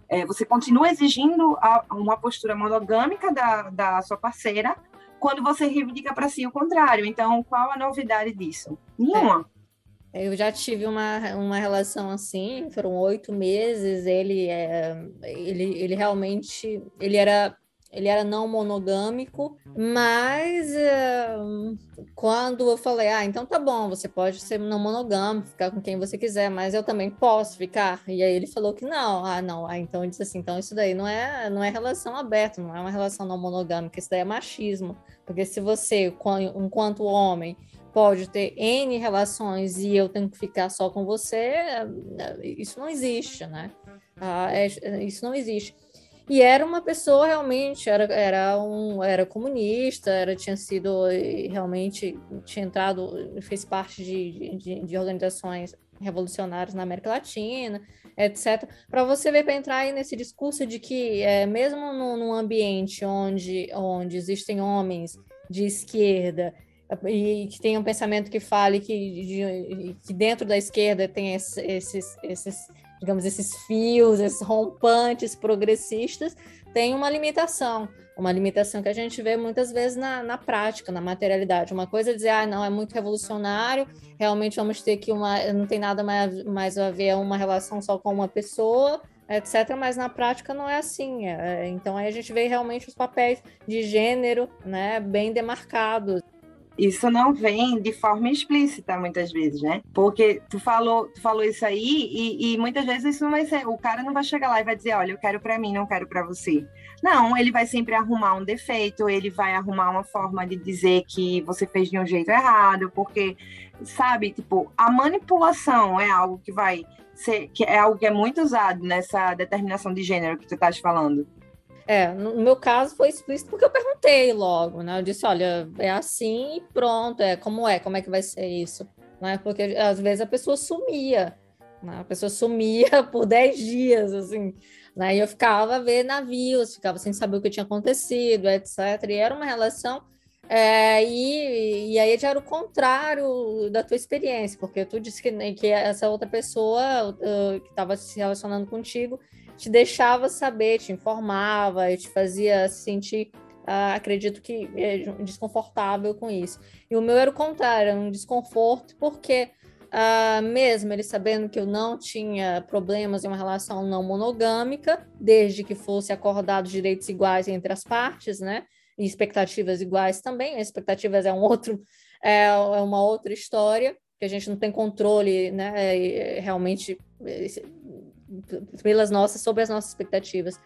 é, você continua exigindo a, uma postura monogâmica da, da sua parceira, quando você reivindica para si o contrário. Então, qual a novidade disso? Nenhuma. É. Eu já tive uma, uma relação assim, foram oito meses. Ele, é, ele, ele realmente ele era ele era não monogâmico, mas uh, quando eu falei, ah, então tá bom, você pode ser não monogâmico, ficar com quem você quiser, mas eu também posso ficar. E aí ele falou que não, ah, não, ah, então ele disse assim, então isso daí não é, não é relação aberta, não é uma relação não monogâmica, isso daí é machismo, porque se você, enquanto homem, pode ter N relações e eu tenho que ficar só com você, isso não existe, né? Ah, é, isso não existe. E era uma pessoa realmente, era, era, um, era comunista, era, tinha sido realmente, tinha entrado, fez parte de, de, de organizações revolucionárias na América Latina, etc. Para você ver, para entrar aí nesse discurso de que, é, mesmo num ambiente onde, onde existem homens de esquerda e que tem um pensamento que fale que, de, que dentro da esquerda tem esses, esses, digamos, esses fios, esses rompantes progressistas, tem uma limitação. Uma limitação que a gente vê muitas vezes na, na prática, na materialidade. Uma coisa é dizer, ah, não, é muito revolucionário, realmente vamos ter que uma. não tem nada mais, mais a ver uma relação só com uma pessoa, etc. Mas na prática não é assim. É, então aí a gente vê realmente os papéis de gênero né, bem demarcados isso não vem de forma explícita muitas vezes, né? Porque tu falou, tu falou isso aí e, e muitas vezes isso não vai ser, o cara não vai chegar lá e vai dizer, olha, eu quero para mim, não quero para você. Não, ele vai sempre arrumar um defeito, ele vai arrumar uma forma de dizer que você fez de um jeito errado, porque sabe, tipo, a manipulação é algo que vai ser, que é algo que é muito usado nessa determinação de gênero que tu estás falando. É, no meu caso foi explícito porque eu perguntei logo, né? Eu disse, olha, é assim e pronto, é como é, como é que vai ser isso? Né? Porque às vezes a pessoa sumia, né? a pessoa sumia por 10 dias, assim, né? E eu ficava a ver navios, ficava sem saber o que tinha acontecido, etc. E era uma relação é, e, e aí já era o contrário da tua experiência, porque tu disse que, que essa outra pessoa uh, que estava se relacionando contigo te deixava saber, te informava, te fazia se sentir, uh, acredito que, é, desconfortável com isso. E o meu era o contrário, era um desconforto, porque uh, mesmo ele sabendo que eu não tinha problemas em uma relação não monogâmica, desde que fosse acordados direitos iguais entre as partes, né? E expectativas iguais também. Expectativas é um outro, é, é uma outra história que a gente não tem controle, né? Realmente pelas nossas, sobre as nossas expectativas.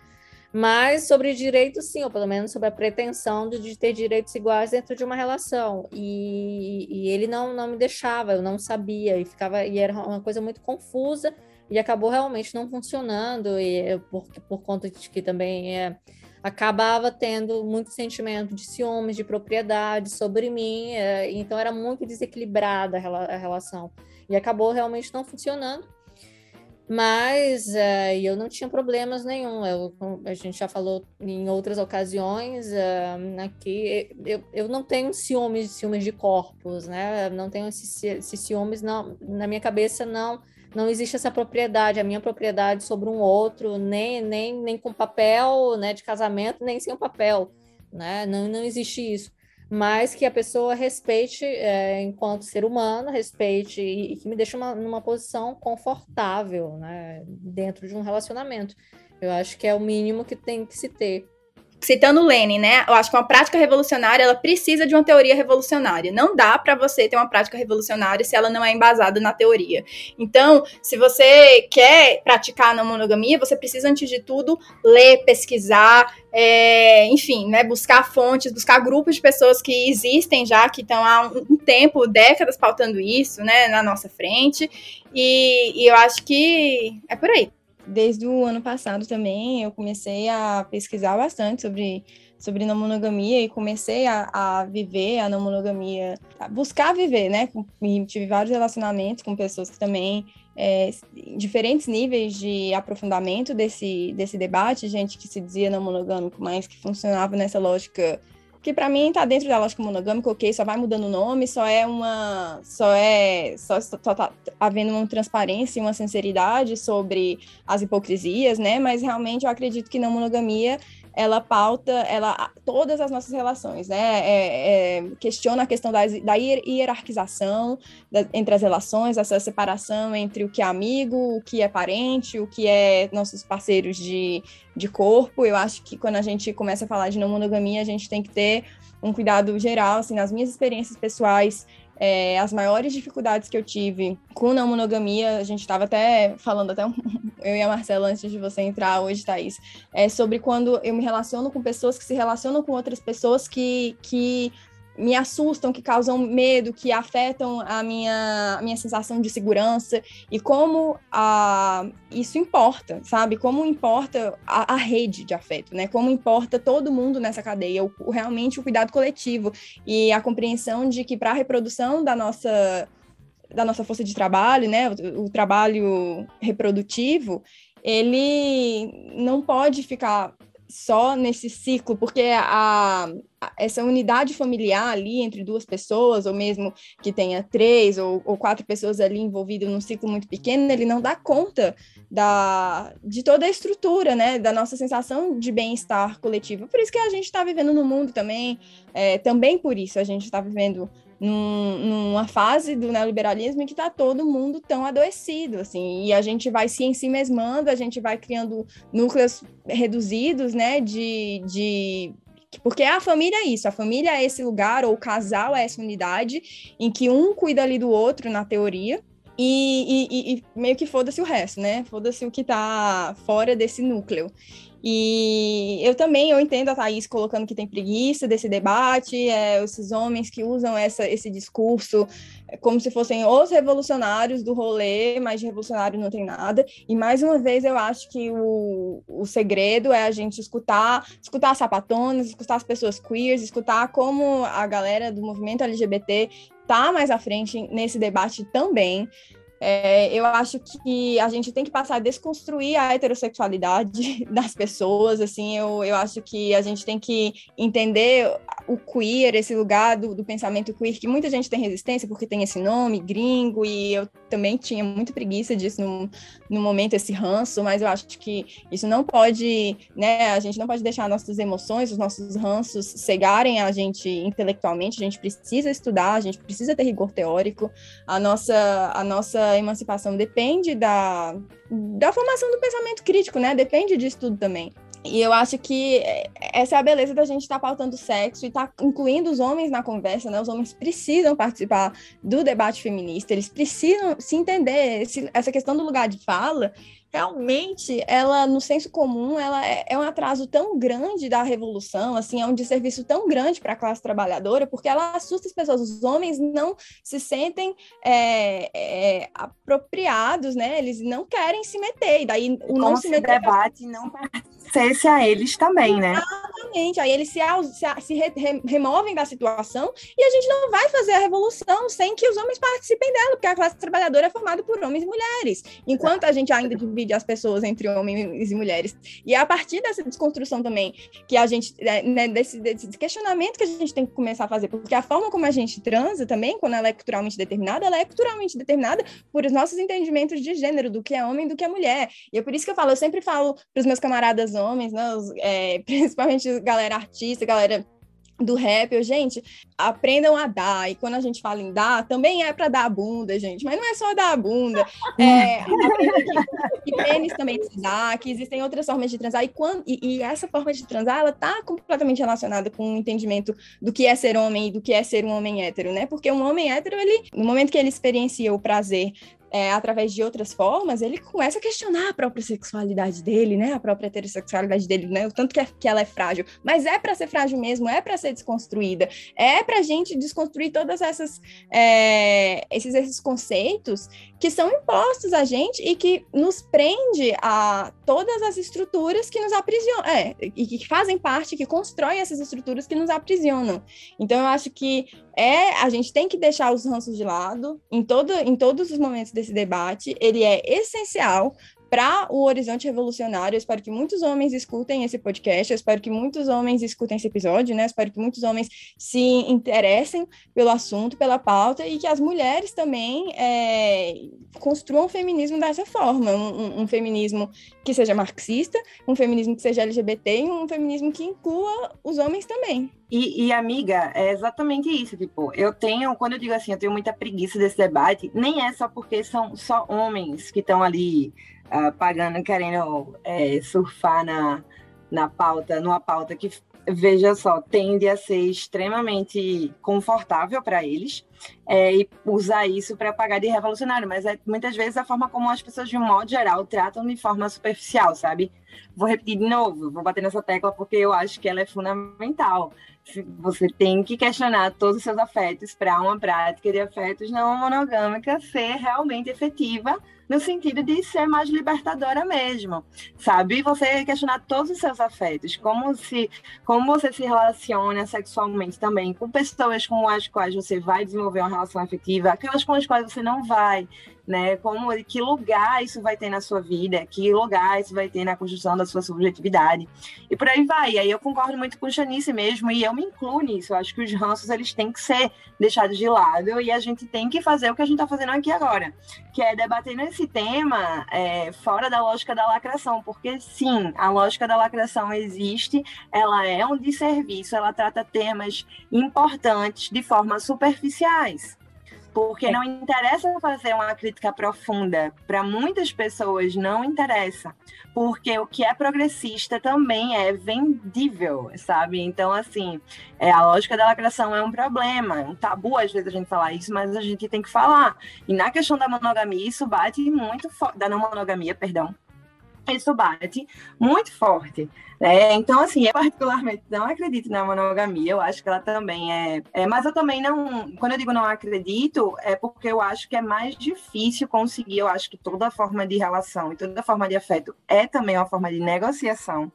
Mas sobre direitos, sim, ou pelo menos sobre a pretensão de, de ter direitos iguais dentro de uma relação. E, e, ele não, não me deixava, eu não sabia, e ficava e era uma coisa muito confusa, e acabou realmente não funcionando, e por, por conta de que também é, acabava tendo muito sentimento de ciúmes, de propriedade sobre mim, é, então era muito desequilibrada a, a relação. E acabou realmente não funcionando. Mas uh, eu não tinha problemas nenhum. Eu, a gente já falou em outras ocasiões uh, aqui. Eu, eu não tenho ciúmes, ciúmes de corpos, né? Não tenho esses, ciúmes, não. Na minha cabeça não não existe essa propriedade, a minha propriedade sobre um outro, nem, nem, nem com papel né, de casamento, nem sem o papel. Né? Não, não existe isso mas que a pessoa respeite é, enquanto ser humano, respeite e, e que me deixe uma, numa posição confortável, né, dentro de um relacionamento. Eu acho que é o mínimo que tem que se ter citando Lenin, né? Eu acho que uma prática revolucionária ela precisa de uma teoria revolucionária. Não dá para você ter uma prática revolucionária se ela não é embasada na teoria. Então, se você quer praticar a monogamia, você precisa antes de tudo ler, pesquisar, é, enfim, né? Buscar fontes, buscar grupos de pessoas que existem já, que estão há um, tempo, décadas pautando isso, né? Na nossa frente. e, e eu acho que é por aí desde o ano passado também eu comecei a pesquisar bastante sobre sobre não monogamia e comecei a, a viver a não monogamia, a buscar viver, né? E tive vários relacionamentos com pessoas que também é, diferentes níveis de aprofundamento desse, desse debate, gente que se dizia não monogâmico, mas que funcionava nessa lógica que para mim tá dentro da lógica monogâmica, ok, só vai mudando o nome, só é uma, só é, só, só tá havendo uma transparência e uma sinceridade sobre as hipocrisias, né? Mas realmente eu acredito que não monogamia ela pauta ela, todas as nossas relações, né? É, é, questiona a questão da, da hierarquização da, entre as relações, essa separação entre o que é amigo, o que é parente, o que é nossos parceiros de, de corpo. Eu acho que quando a gente começa a falar de não monogamia, a gente tem que ter um cuidado geral, assim, nas minhas experiências pessoais, é, as maiores dificuldades que eu tive com não monogamia, a gente estava até falando, até um, eu e a Marcela, antes de você entrar hoje, Thaís, é sobre quando eu me relaciono com pessoas que se relacionam com outras pessoas que, que me assustam, que causam medo, que afetam a minha, a minha sensação de segurança e como a, isso importa, sabe? Como importa a, a rede de afeto, né? Como importa todo mundo nessa cadeia, o, realmente o cuidado coletivo e a compreensão de que para a reprodução da nossa da nossa força de trabalho, né? O, o trabalho reprodutivo, ele não pode ficar só nesse ciclo, porque a, a, essa unidade familiar ali entre duas pessoas, ou mesmo que tenha três ou, ou, quatro pessoas ali envolvidas num ciclo muito pequeno, ele não dá conta da, de toda a estrutura, né, da nossa sensação de bem-estar coletivo. Por isso que a gente está vivendo no mundo também, é, também por isso a gente está vivendo num, numa fase do neoliberalismo em que está todo mundo tão adoecido, assim, e a gente vai se ensimesmando, a gente vai criando núcleos reduzidos, né, de, de porque a família é isso, a família é esse lugar, ou o casal é essa unidade, em que um cuida ali do outro, na teoria, e, e, e meio que foda-se o resto, né? Foda-se o que tá fora desse núcleo. E eu também, eu entendo a Thaís colocando que tem preguiça desse debate, é, esses homens que usam essa, esse discurso é, como se fossem os revolucionários do rolê, mas de revolucionário não tem nada. E mais uma vez eu acho que o, o segredo é a gente escutar, escutar as sapatonas, escutar as pessoas queers, escutar como a galera do movimento LGBT tá mais à frente nesse debate também. É, eu acho que a gente tem que passar a desconstruir a heterossexualidade das pessoas, assim, eu, eu acho que a gente tem que entender o queer, esse lugar do, do pensamento queer, que muita gente tem resistência porque tem esse nome, gringo, e eu também tinha muita preguiça disso no, no momento, esse ranço, mas eu acho que isso não pode, né, a gente não pode deixar nossas emoções, os nossos ranços cegarem a gente intelectualmente, a gente precisa estudar, a gente precisa ter rigor teórico, a nossa, a nossa emancipação depende da, da formação do pensamento crítico, né? Depende disso tudo também. E eu acho que essa é a beleza da gente estar tá pautando sexo e estar tá incluindo os homens na conversa, né? Os homens precisam participar do debate feminista, eles precisam se entender. Esse, essa questão do lugar de fala realmente ela no senso comum ela é, é, um atraso tão grande da revolução assim é um desserviço tão grande para a classe trabalhadora porque ela assusta as pessoas os homens não se sentem é, é, apropriados né eles não querem se meter e daí o não se, se meter debate não pertencesse a eles também né exatamente aí eles se, se, se re, removem da situação e a gente não vai fazer a revolução sem que os homens participem dela porque a classe trabalhadora é formada por homens e mulheres enquanto a gente ainda divide as pessoas entre homens e mulheres. E é a partir dessa desconstrução também que a gente, é, né, desse, desse questionamento que a gente tem que começar a fazer, porque a forma como a gente transa também, quando ela é culturalmente determinada, ela é culturalmente determinada por os nossos entendimentos de gênero, do que é homem e do que é mulher. E é por isso que eu falo, eu sempre falo para os meus camaradas homens, né, os, é, principalmente galera artista, galera do rap, eu, gente, aprendam a dar. E quando a gente fala em dar, também é para dar a bunda, gente. Mas não é só dar a bunda. É, que, que pênis também se dá, que existem outras formas de transar. E, quando, e, e essa forma de transar, ela tá completamente relacionada com o entendimento do que é ser homem e do que é ser um homem hétero, né? Porque um homem hétero, ele, no momento que ele experiencia o prazer é, através de outras formas, ele começa a questionar a própria sexualidade dele, né? A própria heterossexualidade dele, né? O tanto que, é, que ela é frágil. Mas é para ser frágil mesmo, é para ser desconstruída. É para a gente desconstruir essas é, esses, esses conceitos que são impostos a gente e que nos prende a todas as estruturas que nos aprisionam, é, e que fazem parte, que constroem essas estruturas que nos aprisionam. Então, eu acho que é a gente tem que deixar os ranços de lado em, todo, em todos os momentos desse debate. Ele é essencial para o Horizonte Revolucionário. Eu espero que muitos homens escutem esse podcast, eu espero que muitos homens escutem esse episódio, né? Eu espero que muitos homens se interessem pelo assunto, pela pauta, e que as mulheres também é, construam o feminismo dessa forma, um, um, feminismo que seja marxista, um feminismo que seja LGBT e um feminismo que inclua os homens também. E, e, amiga, é exatamente isso. Tipo, eu tenho, quando eu digo assim, eu tenho muita preguiça desse debate, nem é só porque são só homens que estão ali uh, pagando, querendo é, surfar na, na pauta, numa pauta que, veja só, tende a ser extremamente confortável para eles é, e usar isso para pagar de revolucionário, mas é muitas vezes a forma como as pessoas, de um modo geral, tratam de forma superficial, sabe? Vou repetir de novo, vou bater nessa tecla porque eu acho que ela é fundamental. Você tem que questionar todos os seus afetos para uma prática de afetos não monogâmica ser realmente efetiva no sentido de ser mais libertadora mesmo, sabe? Você questionar todos os seus afetos, como se, como você se relaciona sexualmente também com pessoas com as quais você vai desenvolver uma relação afetiva, aquelas com as quais você não vai, né? Como que lugar isso vai ter na sua vida, que lugar isso vai ter na construção da sua subjetividade. E por aí vai. E aí eu concordo muito com o Janice mesmo, e eu me incluo nisso. Eu acho que os ranços eles têm que ser deixados de lado e a gente tem que fazer o que a gente está fazendo aqui agora, que é debatendo esse tema é, fora da lógica da lacração, porque sim, a lógica da lacração existe, ela é um desserviço, ela trata temas importantes de forma superficiais porque é. não interessa fazer uma crítica profunda. Para muitas pessoas não interessa, porque o que é progressista também é vendível, sabe? Então, assim, é, a lógica da lacração é um problema, é um tabu às vezes a gente falar isso, mas a gente tem que falar. E na questão da monogamia, isso bate muito forte, da não monogamia, perdão, isso bate muito forte. Né? Então, assim, eu particularmente não acredito na monogamia, eu acho que ela também é, é. Mas eu também não. Quando eu digo não acredito, é porque eu acho que é mais difícil conseguir. Eu acho que toda forma de relação e toda forma de afeto é também uma forma de negociação.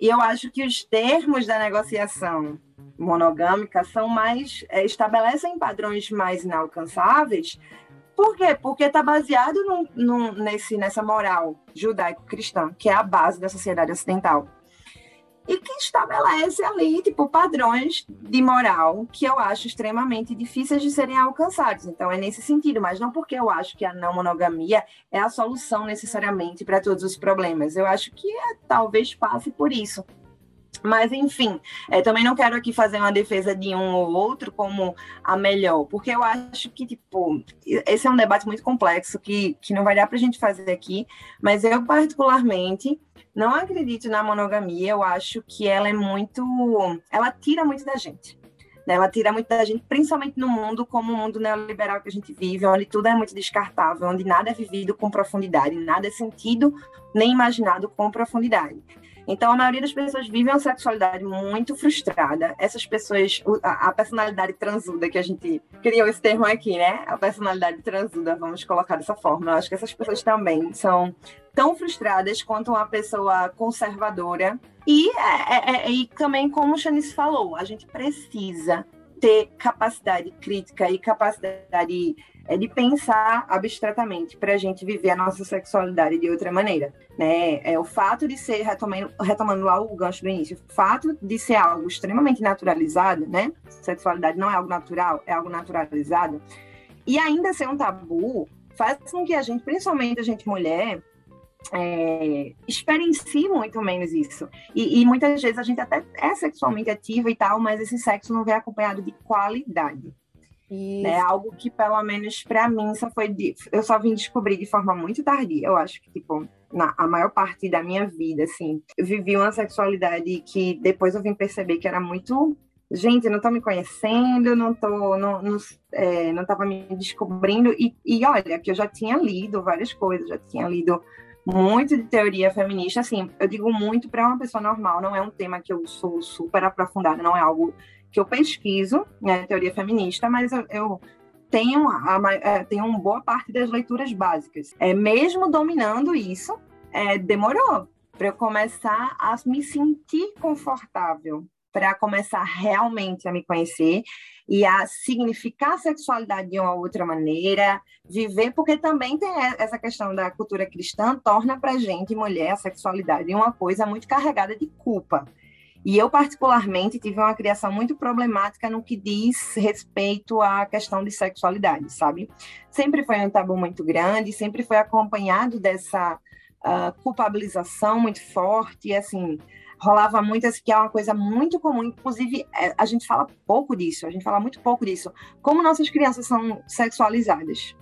E eu acho que os termos da negociação monogâmica são mais. É, estabelecem padrões mais inalcançáveis por quê? Porque está baseado num, num, nesse, nessa moral judaico-cristã, que é a base da sociedade ocidental. E que estabelece ali, tipo, padrões de moral que eu acho extremamente difíceis de serem alcançados. Então, é nesse sentido, mas não porque eu acho que a não monogamia é a solução necessariamente para todos os problemas. Eu acho que é, talvez passe por isso. Mas, enfim, é, também não quero aqui fazer uma defesa de um ou outro como a melhor, porque eu acho que, tipo, esse é um debate muito complexo que, que não vai dar para a gente fazer aqui, mas eu, particularmente, não acredito na monogamia, eu acho que ela é muito. Ela tira muito da gente. Né? Ela tira muito da gente, principalmente no mundo como o mundo neoliberal que a gente vive, onde tudo é muito descartável, onde nada é vivido com profundidade, nada é sentido nem imaginado com profundidade. Então, a maioria das pessoas vive uma sexualidade muito frustrada. Essas pessoas, a, personalidade transuda, que a gente criou esse termo aqui, né? A personalidade transuda, vamos colocar dessa forma. Eu acho que essas pessoas também são tão frustradas quanto uma pessoa conservadora. E, é, é, é e também, como o Chanice falou, a gente precisa ter capacidade crítica e capacidade é de pensar abstratamente para a gente viver a nossa sexualidade de outra maneira, né? É o fato de ser retomando, retomando lá o gancho do início, o fato de ser algo extremamente naturalizado, né? Sexualidade não é algo natural, é algo naturalizado. E ainda ser um tabu faz com que a gente, principalmente a gente mulher, é, experiencie muito menos isso. E, e, muitas vezes a gente até é sexualmente ativa e tal, mas esse sexo não vem acompanhado de qualidade. Né? Algo que, pelo menos para mim, só foi de, eu só vim descobrir de forma muito tardia. Eu acho que, tipo, na a maior parte da minha vida, assim, eu vivi uma sexualidade que depois eu vim perceber que era muito gente, não estou me conhecendo, não tô, não, não, é, não tava me descobrindo. E, e olha, que eu já tinha lido várias coisas, já tinha lido muito de teoria feminista. Assim, eu digo muito para uma pessoa normal, não é um tema que eu sou super aprofundada, não é algo que eu pesquiso, né, teoria feminista, mas eu, eu tenho, a, é, tenho uma boa parte das leituras básicas. É, mesmo dominando isso, é, demorou para eu começar a me sentir confortável para começar realmente a me conhecer e a significar a sexualidade de uma outra maneira, viver, porque também tem essa questão da cultura cristã, torna para gente, mulher, a sexualidade uma coisa muito carregada de culpa. E eu, particularmente, tive uma criação muito problemática no que diz respeito à questão de sexualidade, sabe? Sempre foi um tabu muito grande, sempre foi acompanhado dessa uh, culpabilização muito forte, assim, rolava muito, assim, que é uma coisa muito comum, inclusive é, a gente fala pouco disso, a gente fala muito pouco disso, como nossas crianças são sexualizadas.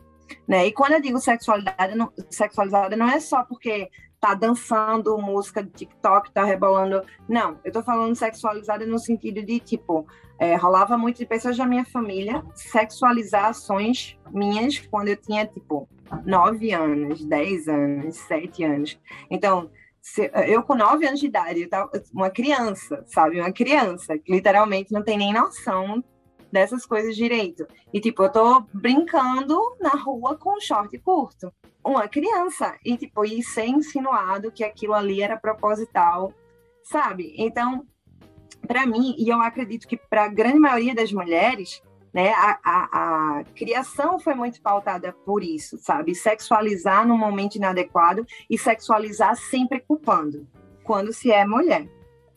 Né? E quando eu digo sexualidade, não, sexualizada, não é só porque tá dançando música de TikTok, tá rebolando. Não, eu tô falando sexualizada no sentido de, tipo, é, rolava muito de pessoas da minha família sexualizar ações minhas quando eu tinha, tipo, 9 anos, 10 anos, 7 anos. Então, eu com 9 anos de idade, uma criança, sabe? Uma criança que literalmente não tem nem noção dessas coisas direito. E, tipo, eu tô brincando na rua com short curto. Uma criança. E, tipo, e ser insinuado que aquilo ali era proposital, sabe? Então, para mim, e eu acredito que para a grande maioria das mulheres, né, a, a, a, criação foi muito pautada por isso, sabe? Sexualizar no momento inadequado e sexualizar sempre culpando, quando se é mulher.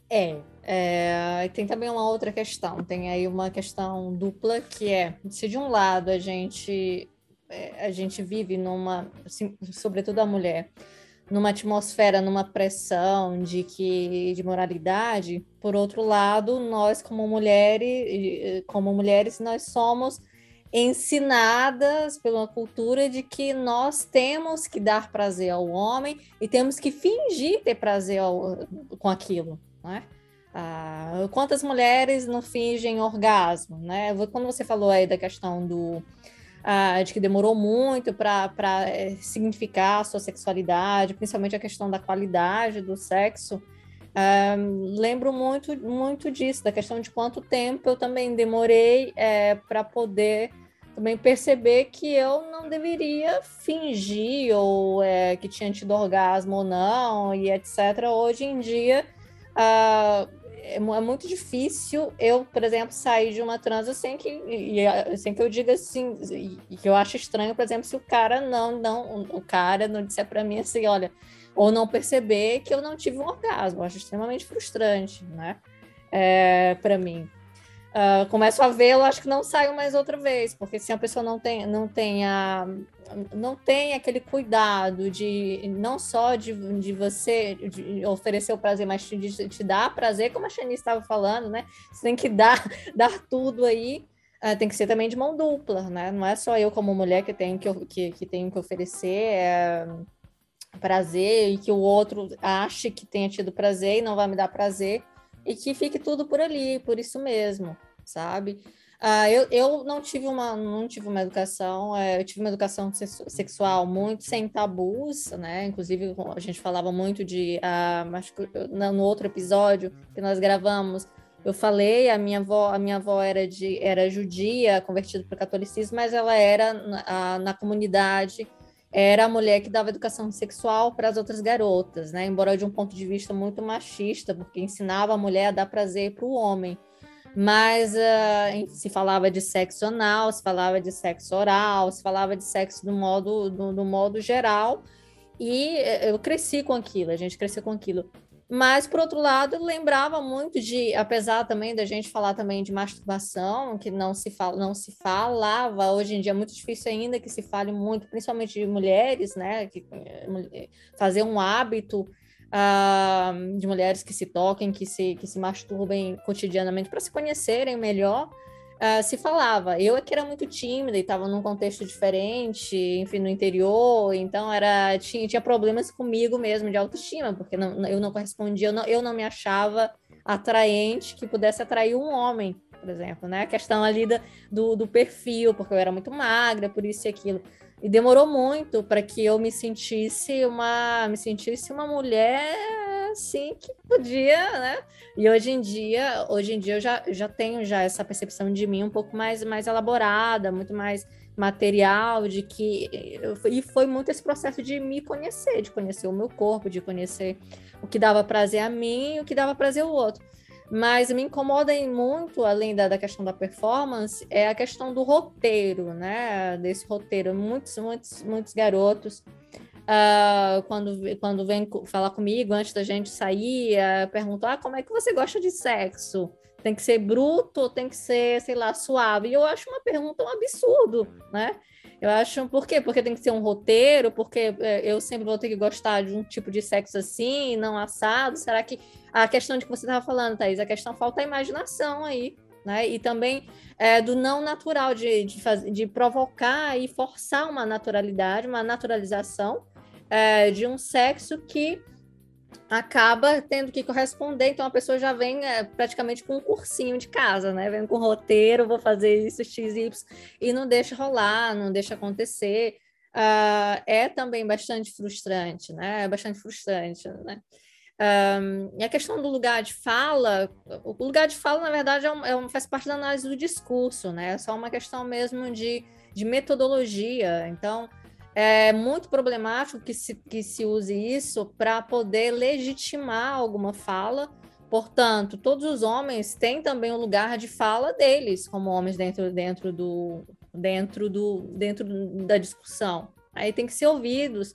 É, é, tem também uma outra questão, tem aí uma questão dupla que é se de um lado a gente é, a gente vive numa, assim, sobretudo a mulher, numa atmosfera, numa pressão de que de moralidade, por outro lado, nós como mulheres, como mulheres nós somos ensinadas pela cultura de que nós temos que dar prazer ao homem e temos que fingir ter prazer ao, com aquilo, né? Ah, quantas mulheres não fingem orgasmo, né? Quando você falou aí da questão do ah, de que demorou muito para é, significar a sua sexualidade, principalmente a questão da qualidade do sexo, ah, lembro muito muito disso, da questão de quanto tempo eu também demorei é, para poder também perceber que eu não deveria fingir ou é, que tinha tido orgasmo ou não e etc. Hoje em dia Uh, é, é, muito difícil eu, por exemplo, sair de uma transa sem que, e, sem que eu diga assim, e que eu acho estranho, por exemplo, se o cara não, não, o cara não disser para mim assim, olha, ou não perceber que eu não tive um orgasmo, eu acho extremamente frustrante, né, é, para mim. Uh, começo a vê-lo, acho que não saio mais outra vez, porque se a pessoa não tem, não tem, a, não tem aquele cuidado de não só de, de você de oferecer o prazer, mas de te dar prazer, como a Shani estava falando, né? Você tem que dar, dar tudo aí. Uh, tem que ser também de mão dupla, né? Não é só eu como mulher que tenho que, que, que tenho que oferecer é, prazer e que o outro ache que tenha tido prazer e não vai me dar prazer e que fique tudo por ali, por isso mesmo, sabe? Ah, eu, eu não tive uma não tive uma educação, é, eu tive uma educação sexual muito sem tabus, né? Inclusive a gente falava muito de, ah, acho que no outro episódio que nós gravamos, eu falei a minha avó a minha avó era de era judia, convertida para o catolicismo, mas ela era na, na comunidade era a mulher que dava educação sexual para as outras garotas, né? Embora de um ponto de vista muito machista, porque ensinava a mulher a dar prazer para o homem. Mas uh, se falava de sexo anal, se falava de sexo oral, se falava de sexo do modo, do, do modo geral. E eh, eu cresci com aquilo, a gente cresceu com aquilo. Mas, por outro lado, lembrava muito de, apesar também da gente falar também de masturbação, que não se, fala, não se falava, hoje em dia é muito difícil ainda que se fale muito, principalmente de mulheres, né? Que, eh, fazer um hábito uh, de mulheres que se toquem, que se, que se masturbem cotidianamente para se conhecerem melhor uh, se falava. Eu é que era muito tímida e estava num contexto diferente, enfim, no interior, então era tinha, tinha problemas comigo mesmo de autoestima, porque não, eu não correspondia, eu não, eu não me achava atraente que pudesse atrair um homem, por exemplo, né? A questão ali da, do, do perfil, porque eu era muito magra, por isso e aquilo. E demorou muito para que eu me sentisse uma me sentisse uma mulher assim que podia, né? E hoje em dia, hoje em dia eu já, já tenho já essa percepção de mim um pouco mais mais elaborada, muito mais material, de que e foi muito esse processo de me conhecer, de conhecer o meu corpo, de conhecer o que dava prazer a mim e o que dava prazer ao outro. Mas me incomoda muito, além da, da questão da performance, é a questão do roteiro, né? Desse roteiro. Muitos, muitos, muitos garotos, uh, quando, quando vem falar comigo antes da gente sair, uh, ah, como é que você gosta de sexo? Tem que ser bruto tem que ser, sei lá, suave? E eu acho uma pergunta um absurdo, né? Eu acho, por quê? Porque tem que ser um roteiro, porque é, eu sempre vou ter que gostar de um tipo de sexo assim, não assado. Será que a questão de que você estava falando, Thaís, a questão falta a imaginação aí, né? E também é, do não natural, de, de, faz, de provocar e forçar uma naturalidade, uma naturalização é, de um sexo que acaba tendo que corresponder, então a pessoa já vem é, praticamente com um cursinho de casa, né? Vem com roteiro, vou fazer isso, X, Y, e não deixa rolar, não deixa acontecer. Uh, é também bastante frustrante, né? É bastante frustrante, né? Um, e a questão do lugar de fala, o lugar de fala, na verdade, é um, é faz parte da análise do discurso, né? É só uma questão mesmo de, de metodologia. Então, é muito problemático que se, que se use isso para poder legitimar alguma fala. Portanto, todos os homens têm também um lugar de fala deles, como homens dentro, dentro, do, dentro, do, dentro da discussão. Aí tem que ser ouvidos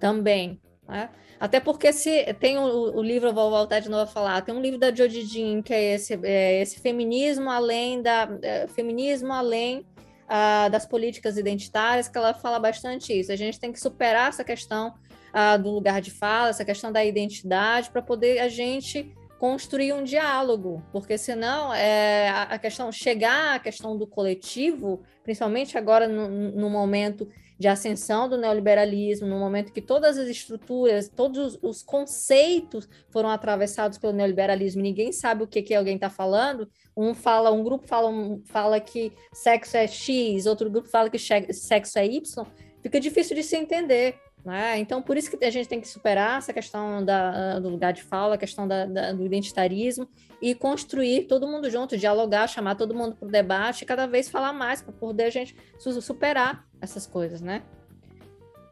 também. Né? Até porque se tem o, o, livro, eu vou voltar de novo a falar, tem um livro da Jodie Jean, que é esse, é esse feminismo além da é, feminismo além uh, das políticas identitárias, que ela fala bastante isso. A gente tem que superar essa questão uh, do lugar de fala, essa questão da identidade, para poder a gente construir um diálogo, porque senão é, a questão chegar à questão do coletivo, principalmente agora no, no momento de ascensão do neoliberalismo, no momento que todas as estruturas, todos os, conceitos foram atravessados pelo neoliberalismo, ninguém sabe o que, que alguém está falando. Um fala, um grupo fala, um, fala que sexo é X, outro grupo fala que sexo é Y, fica difícil de se entender. Né? Então, por isso que a gente tem que superar essa questão da, do lugar de fala, a questão da, da, do identitarismo e construir todo mundo junto, dialogar, chamar todo mundo para o debate e cada vez falar mais para poder a gente superar essas coisas, né?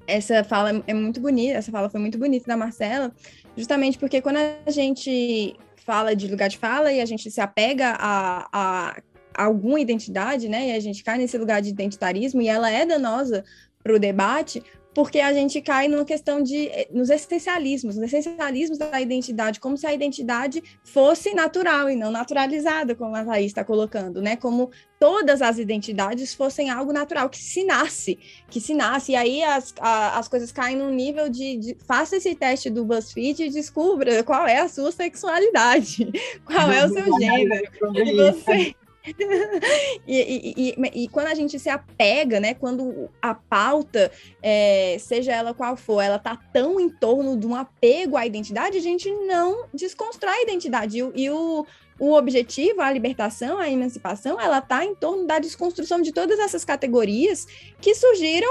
Essa fala é muito bonita, essa fala foi muito bonita da Marcela, justamente porque quando a gente fala de lugar de fala e a gente se apega a, a alguma identidade, né? E a gente cai nesse lugar de identitarismo e ela é danosa para o debate, porque a gente cai numa questão de eh, nos essencialismos, nos essencialismos da identidade, como se a identidade fosse natural e não naturalizada, como a Thaís está colocando, né? Como todas as identidades fossem algo natural, que se nasce, que se nasce, e aí as, a, as coisas caem num nível de, de, faça esse teste do BuzzFeed e descubra qual é a sua sexualidade, qual é o seu gênero, e você e, e, e, e, quando a gente se apega, né? Quando a pauta, é, seja ela qual for, ela tá tão em torno de um apego à identidade, a gente não desconstrói a identidade. E, o, o objetivo, a libertação, a emancipação, ela tá em torno da desconstrução de todas essas categorias que surgiram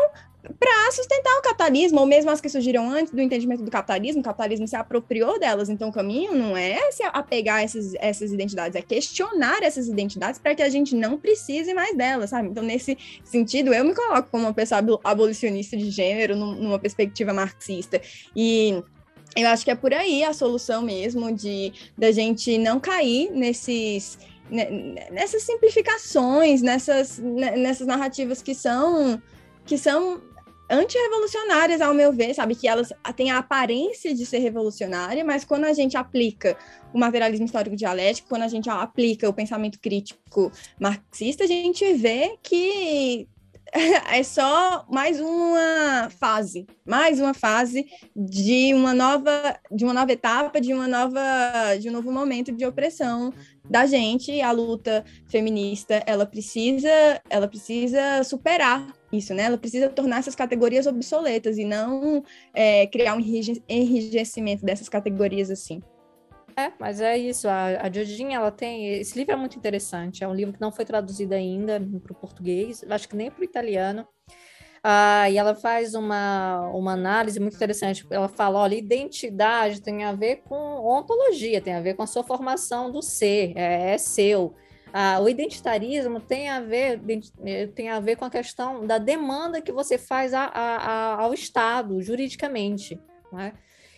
para sustentar o capitalismo, ou mesmo as que surgiram antes do entendimento do capitalismo, o capitalismo se apropriou delas, então o caminho não é se apegar essas, essas identidades, é questionar essas identidades para que a gente não precise mais delas, sabe? Então, nesse sentido, eu me coloco como uma pessoa abolicionista de gênero, numa perspectiva marxista, e eu acho que é por aí a solução mesmo de da gente não cair nesses nessas simplificações, nessas, nessas narrativas que são que são antirrevolucionárias, ao meu ver, sabe? Que elas têm a aparência de ser revolucionária, mas quando a gente aplica o materialismo histórico dialético, quando a gente aplica o pensamento crítico marxista, a gente vê que é só mais uma fase, mais uma fase de uma nova, de uma nova etapa, de uma nova, de um novo momento de opressão da gente. A luta feminista, ela precisa, ela precisa superar isso, né? Ela precisa tornar essas categorias obsoletas e não é, criar um enrijecimento dessas categorias assim. É, mas é isso. A, a Jodinha, ela tem. Esse livro é muito interessante. É um livro que não foi traduzido ainda para o português, acho que nem para o italiano. Ah, e ela faz uma, uma análise muito interessante. Ela fala: olha, identidade tem a ver com ontologia, tem a ver com a sua formação do ser, é, é seu. Ah, o identitarismo tem a ver eh, tem a ver com a questão da demanda que você faz a, a, ao Estado juridicamente, né?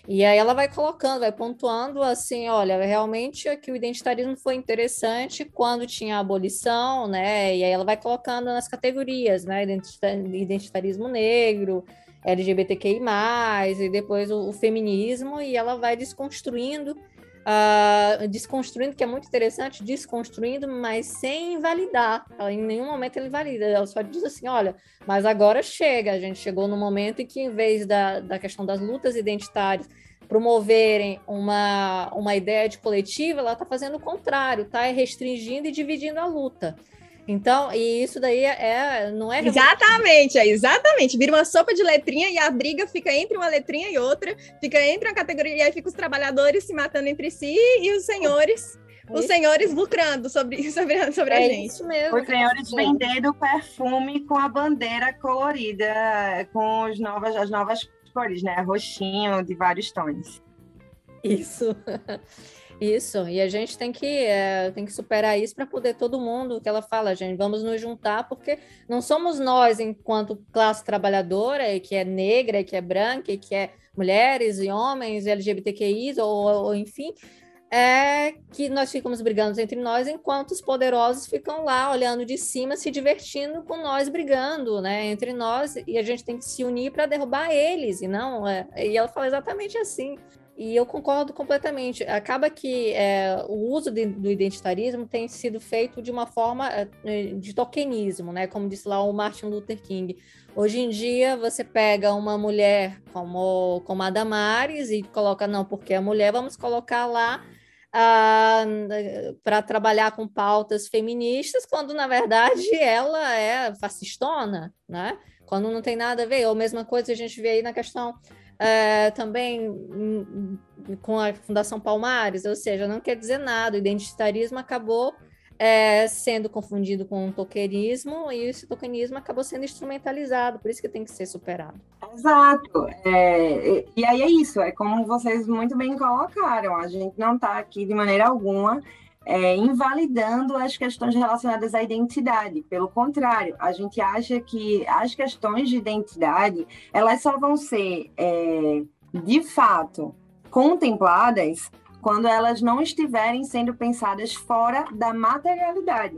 E aí ela vai colocando, vai pontuando assim, olha, realmente aqui o identitarismo foi interessante quando tinha a abolição, né? E aí ela vai colocando nas categorias, né? Identitarismo negro, LGBTQI+, e depois o, o feminismo, e ela vai desconstruindo uh, desconstruindo, que é muito interessante, desconstruindo, mas sem invalidar. Ela em nenhum momento ele valida. Ela só diz assim: olha, mas agora chega. A gente chegou no momento em que, em vez da, da questão das lutas identitárias promoverem uma, uma ideia de coletiva, ela está fazendo o contrário, está restringindo e dividindo a luta. Então, e isso daí é, é não é. Exatamente, é exatamente. Vira uma sopa de letrinha e a briga fica entre uma letrinha e outra, fica entre uma categoria, e aí fica os trabalhadores se matando entre si e os senhores. É os senhores lucrando sobre, sobre, sobre é a gente. Isso mesmo. Os senhores vendendo perfume com a bandeira colorida, com os novas, as novas cores, né? Roxinho, de vários tons. Isso. Isso, e a gente tem que, é, tem que superar isso para poder todo mundo, que ela fala, gente, vamos nos juntar, porque não somos nós, enquanto classe trabalhadora, que é negra, que é branca, que é mulheres e homens, LGBTQIs, ou, ou enfim, é que nós ficamos brigando entre nós, enquanto os poderosos ficam lá olhando de cima, se divertindo com nós brigando, né, entre nós, e a gente tem que se unir para derrubar eles, e não, é, e ela fala exatamente assim. E eu concordo completamente. Acaba que é, o uso de, do identitarismo tem sido feito de uma forma é, de tokenismo, né? Como disse lá o Martin Luther King. Hoje em dia, você pega uma mulher como, como a Damares e coloca, não, porque é mulher, vamos colocar lá ah, para trabalhar com pautas feministas, quando na verdade ela é fascistona, né? Quando não tem nada a ver. Ou a mesma coisa a gente vê aí na questão é, também hum, com a Fundação Palmares, ou seja, não quer dizer nada. O identitarismo acabou é, sendo confundido com o tokenismo e esse tokenismo acabou sendo instrumentalizado, por isso que tem que ser superado. Exato. É, e aí é isso, é como vocês muito bem colocaram, a gente não está aqui de maneira alguma é, invalidando as questões relacionadas à identidade. Pelo contrário, a gente acha que as questões de identidade elas só vão ser, é, de fato, contempladas quando elas não estiverem sendo pensadas fora da materialidade.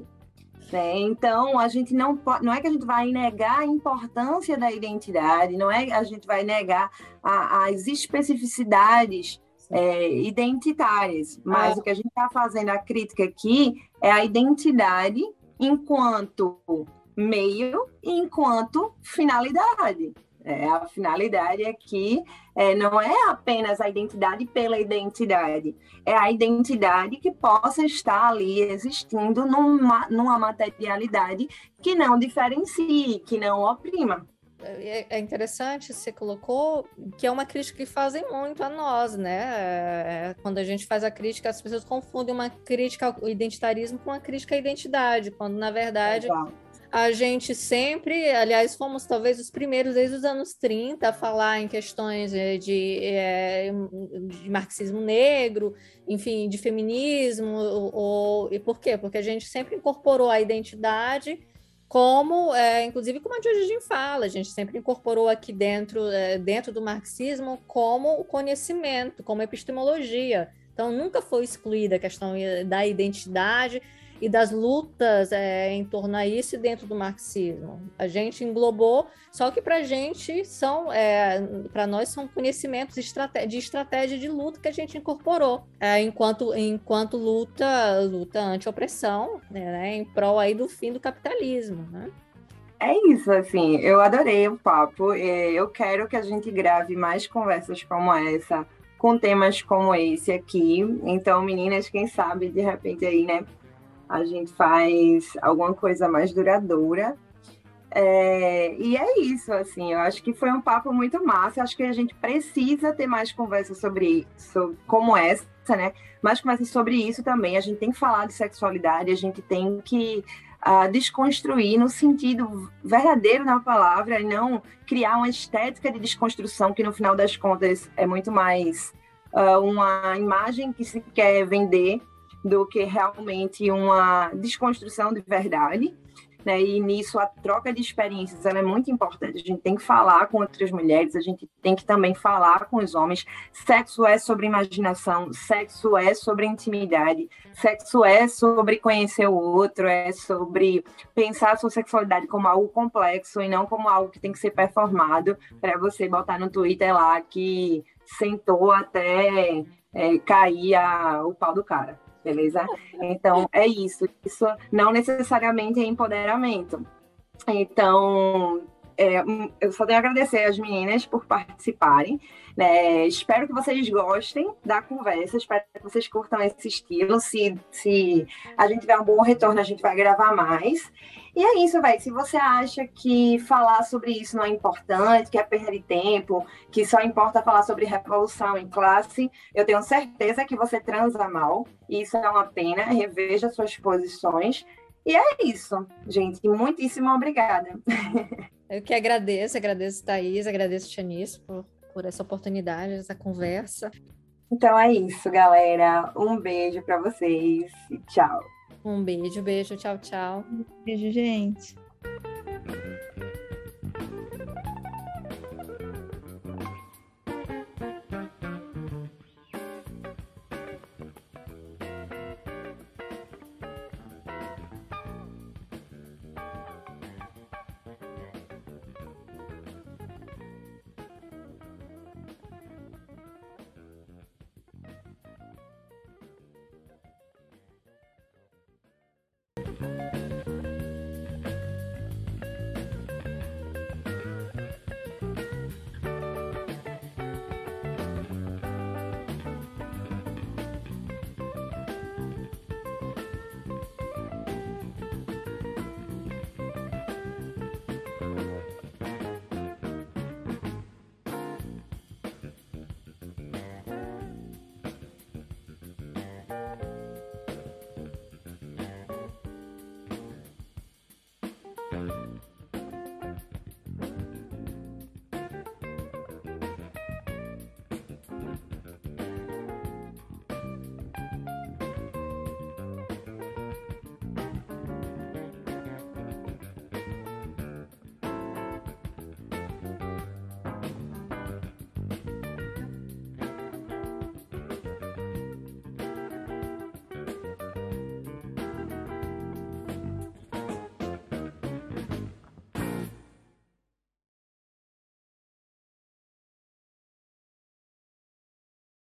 Né? Então, a gente não pode, não é que a gente vai negar a importância da identidade, não é que a gente vai negar a, as especificidades é, identitárias, mas ah. o que a gente está fazendo a crítica aqui é a identidade enquanto meio e enquanto finalidade. É, a finalidade aqui é, não é apenas a identidade pela identidade, é a identidade que possa estar ali existindo numa, numa materialidade que não diferencie, que não oprima. É, é interessante, você colocou, que é uma crítica que fazem muito a nós, né? É, quando a gente faz a crítica, as pessoas confundem uma crítica ao identitarismo com uma crítica à identidade, quando na verdade a gente sempre, aliás, fomos talvez os primeiros desde os anos 30 a falar em questões de, de, de marxismo negro, enfim, de feminismo, ou, ou, e por quê? Porque a gente sempre incorporou a identidade como, é, inclusive, como a Jojin fala, a gente sempre incorporou aqui dentro, é, dentro do marxismo como o conhecimento, como epistemologia. Então, nunca foi excluída a questão é, da identidade e das lutas é, em torno a isso dentro do marxismo. A gente englobou, só que para a gente são, é, para nós são conhecimentos de estratégia, de luta que a gente incorporou, é, enquanto, enquanto luta, luta anti-opressão, né, né, em prol aí do fim do capitalismo, né? É isso, assim, eu adorei o papo. Eu quero que a gente grave mais conversas como essa, com temas como esse aqui. Então, meninas, quem sabe, de repente aí, né, a gente faz alguma coisa mais duradoura. É, e é isso, assim, eu acho que foi um papo muito massa. Acho que a gente precisa ter mais conversa sobre, sobre como essa, né? Mas conversa sobre isso também. A gente tem que falar de sexualidade, a gente tem que uh, desconstruir no sentido verdadeiro da palavra e não criar uma estética de desconstrução que no final das contas é muito mais uh, uma imagem que se quer vender do que realmente uma desconstrução de verdade. Né? E nisso a troca de experiências é muito importante. A gente tem que falar com outras mulheres, a gente tem que também falar com os homens. Sexo é sobre imaginação, sexo é sobre intimidade, sexo é sobre conhecer o outro, é sobre pensar a sua sexualidade como algo complexo e não como algo que tem que ser performado para você botar no Twitter lá que sentou até é, cair a, o pau do cara beleza? Então, é isso. Isso não necessariamente é empoderamento. Então, é, eu só tenho a agradecer às meninas por participarem. Né? Espero que vocês gostem da conversa, espero que vocês curtam esse estilo. Se, se a gente tiver um bom retorno, a gente vai gravar mais. E é isso, velho. Se você acha que falar sobre isso não é importante, que é perder tempo, que só importa falar sobre revolução em classe, eu tenho certeza que você transa mal. E isso é uma pena. Reveja suas posições. E é isso, gente. Muitíssimo obrigada. Eu que agradeço, agradeço Thaís, agradeço Chanice por, por essa oportunidade, essa conversa. Então é isso, galera. Um beijo para vocês e tchau. Um beijo, beijo, tchau, tchau. Beijo, gente.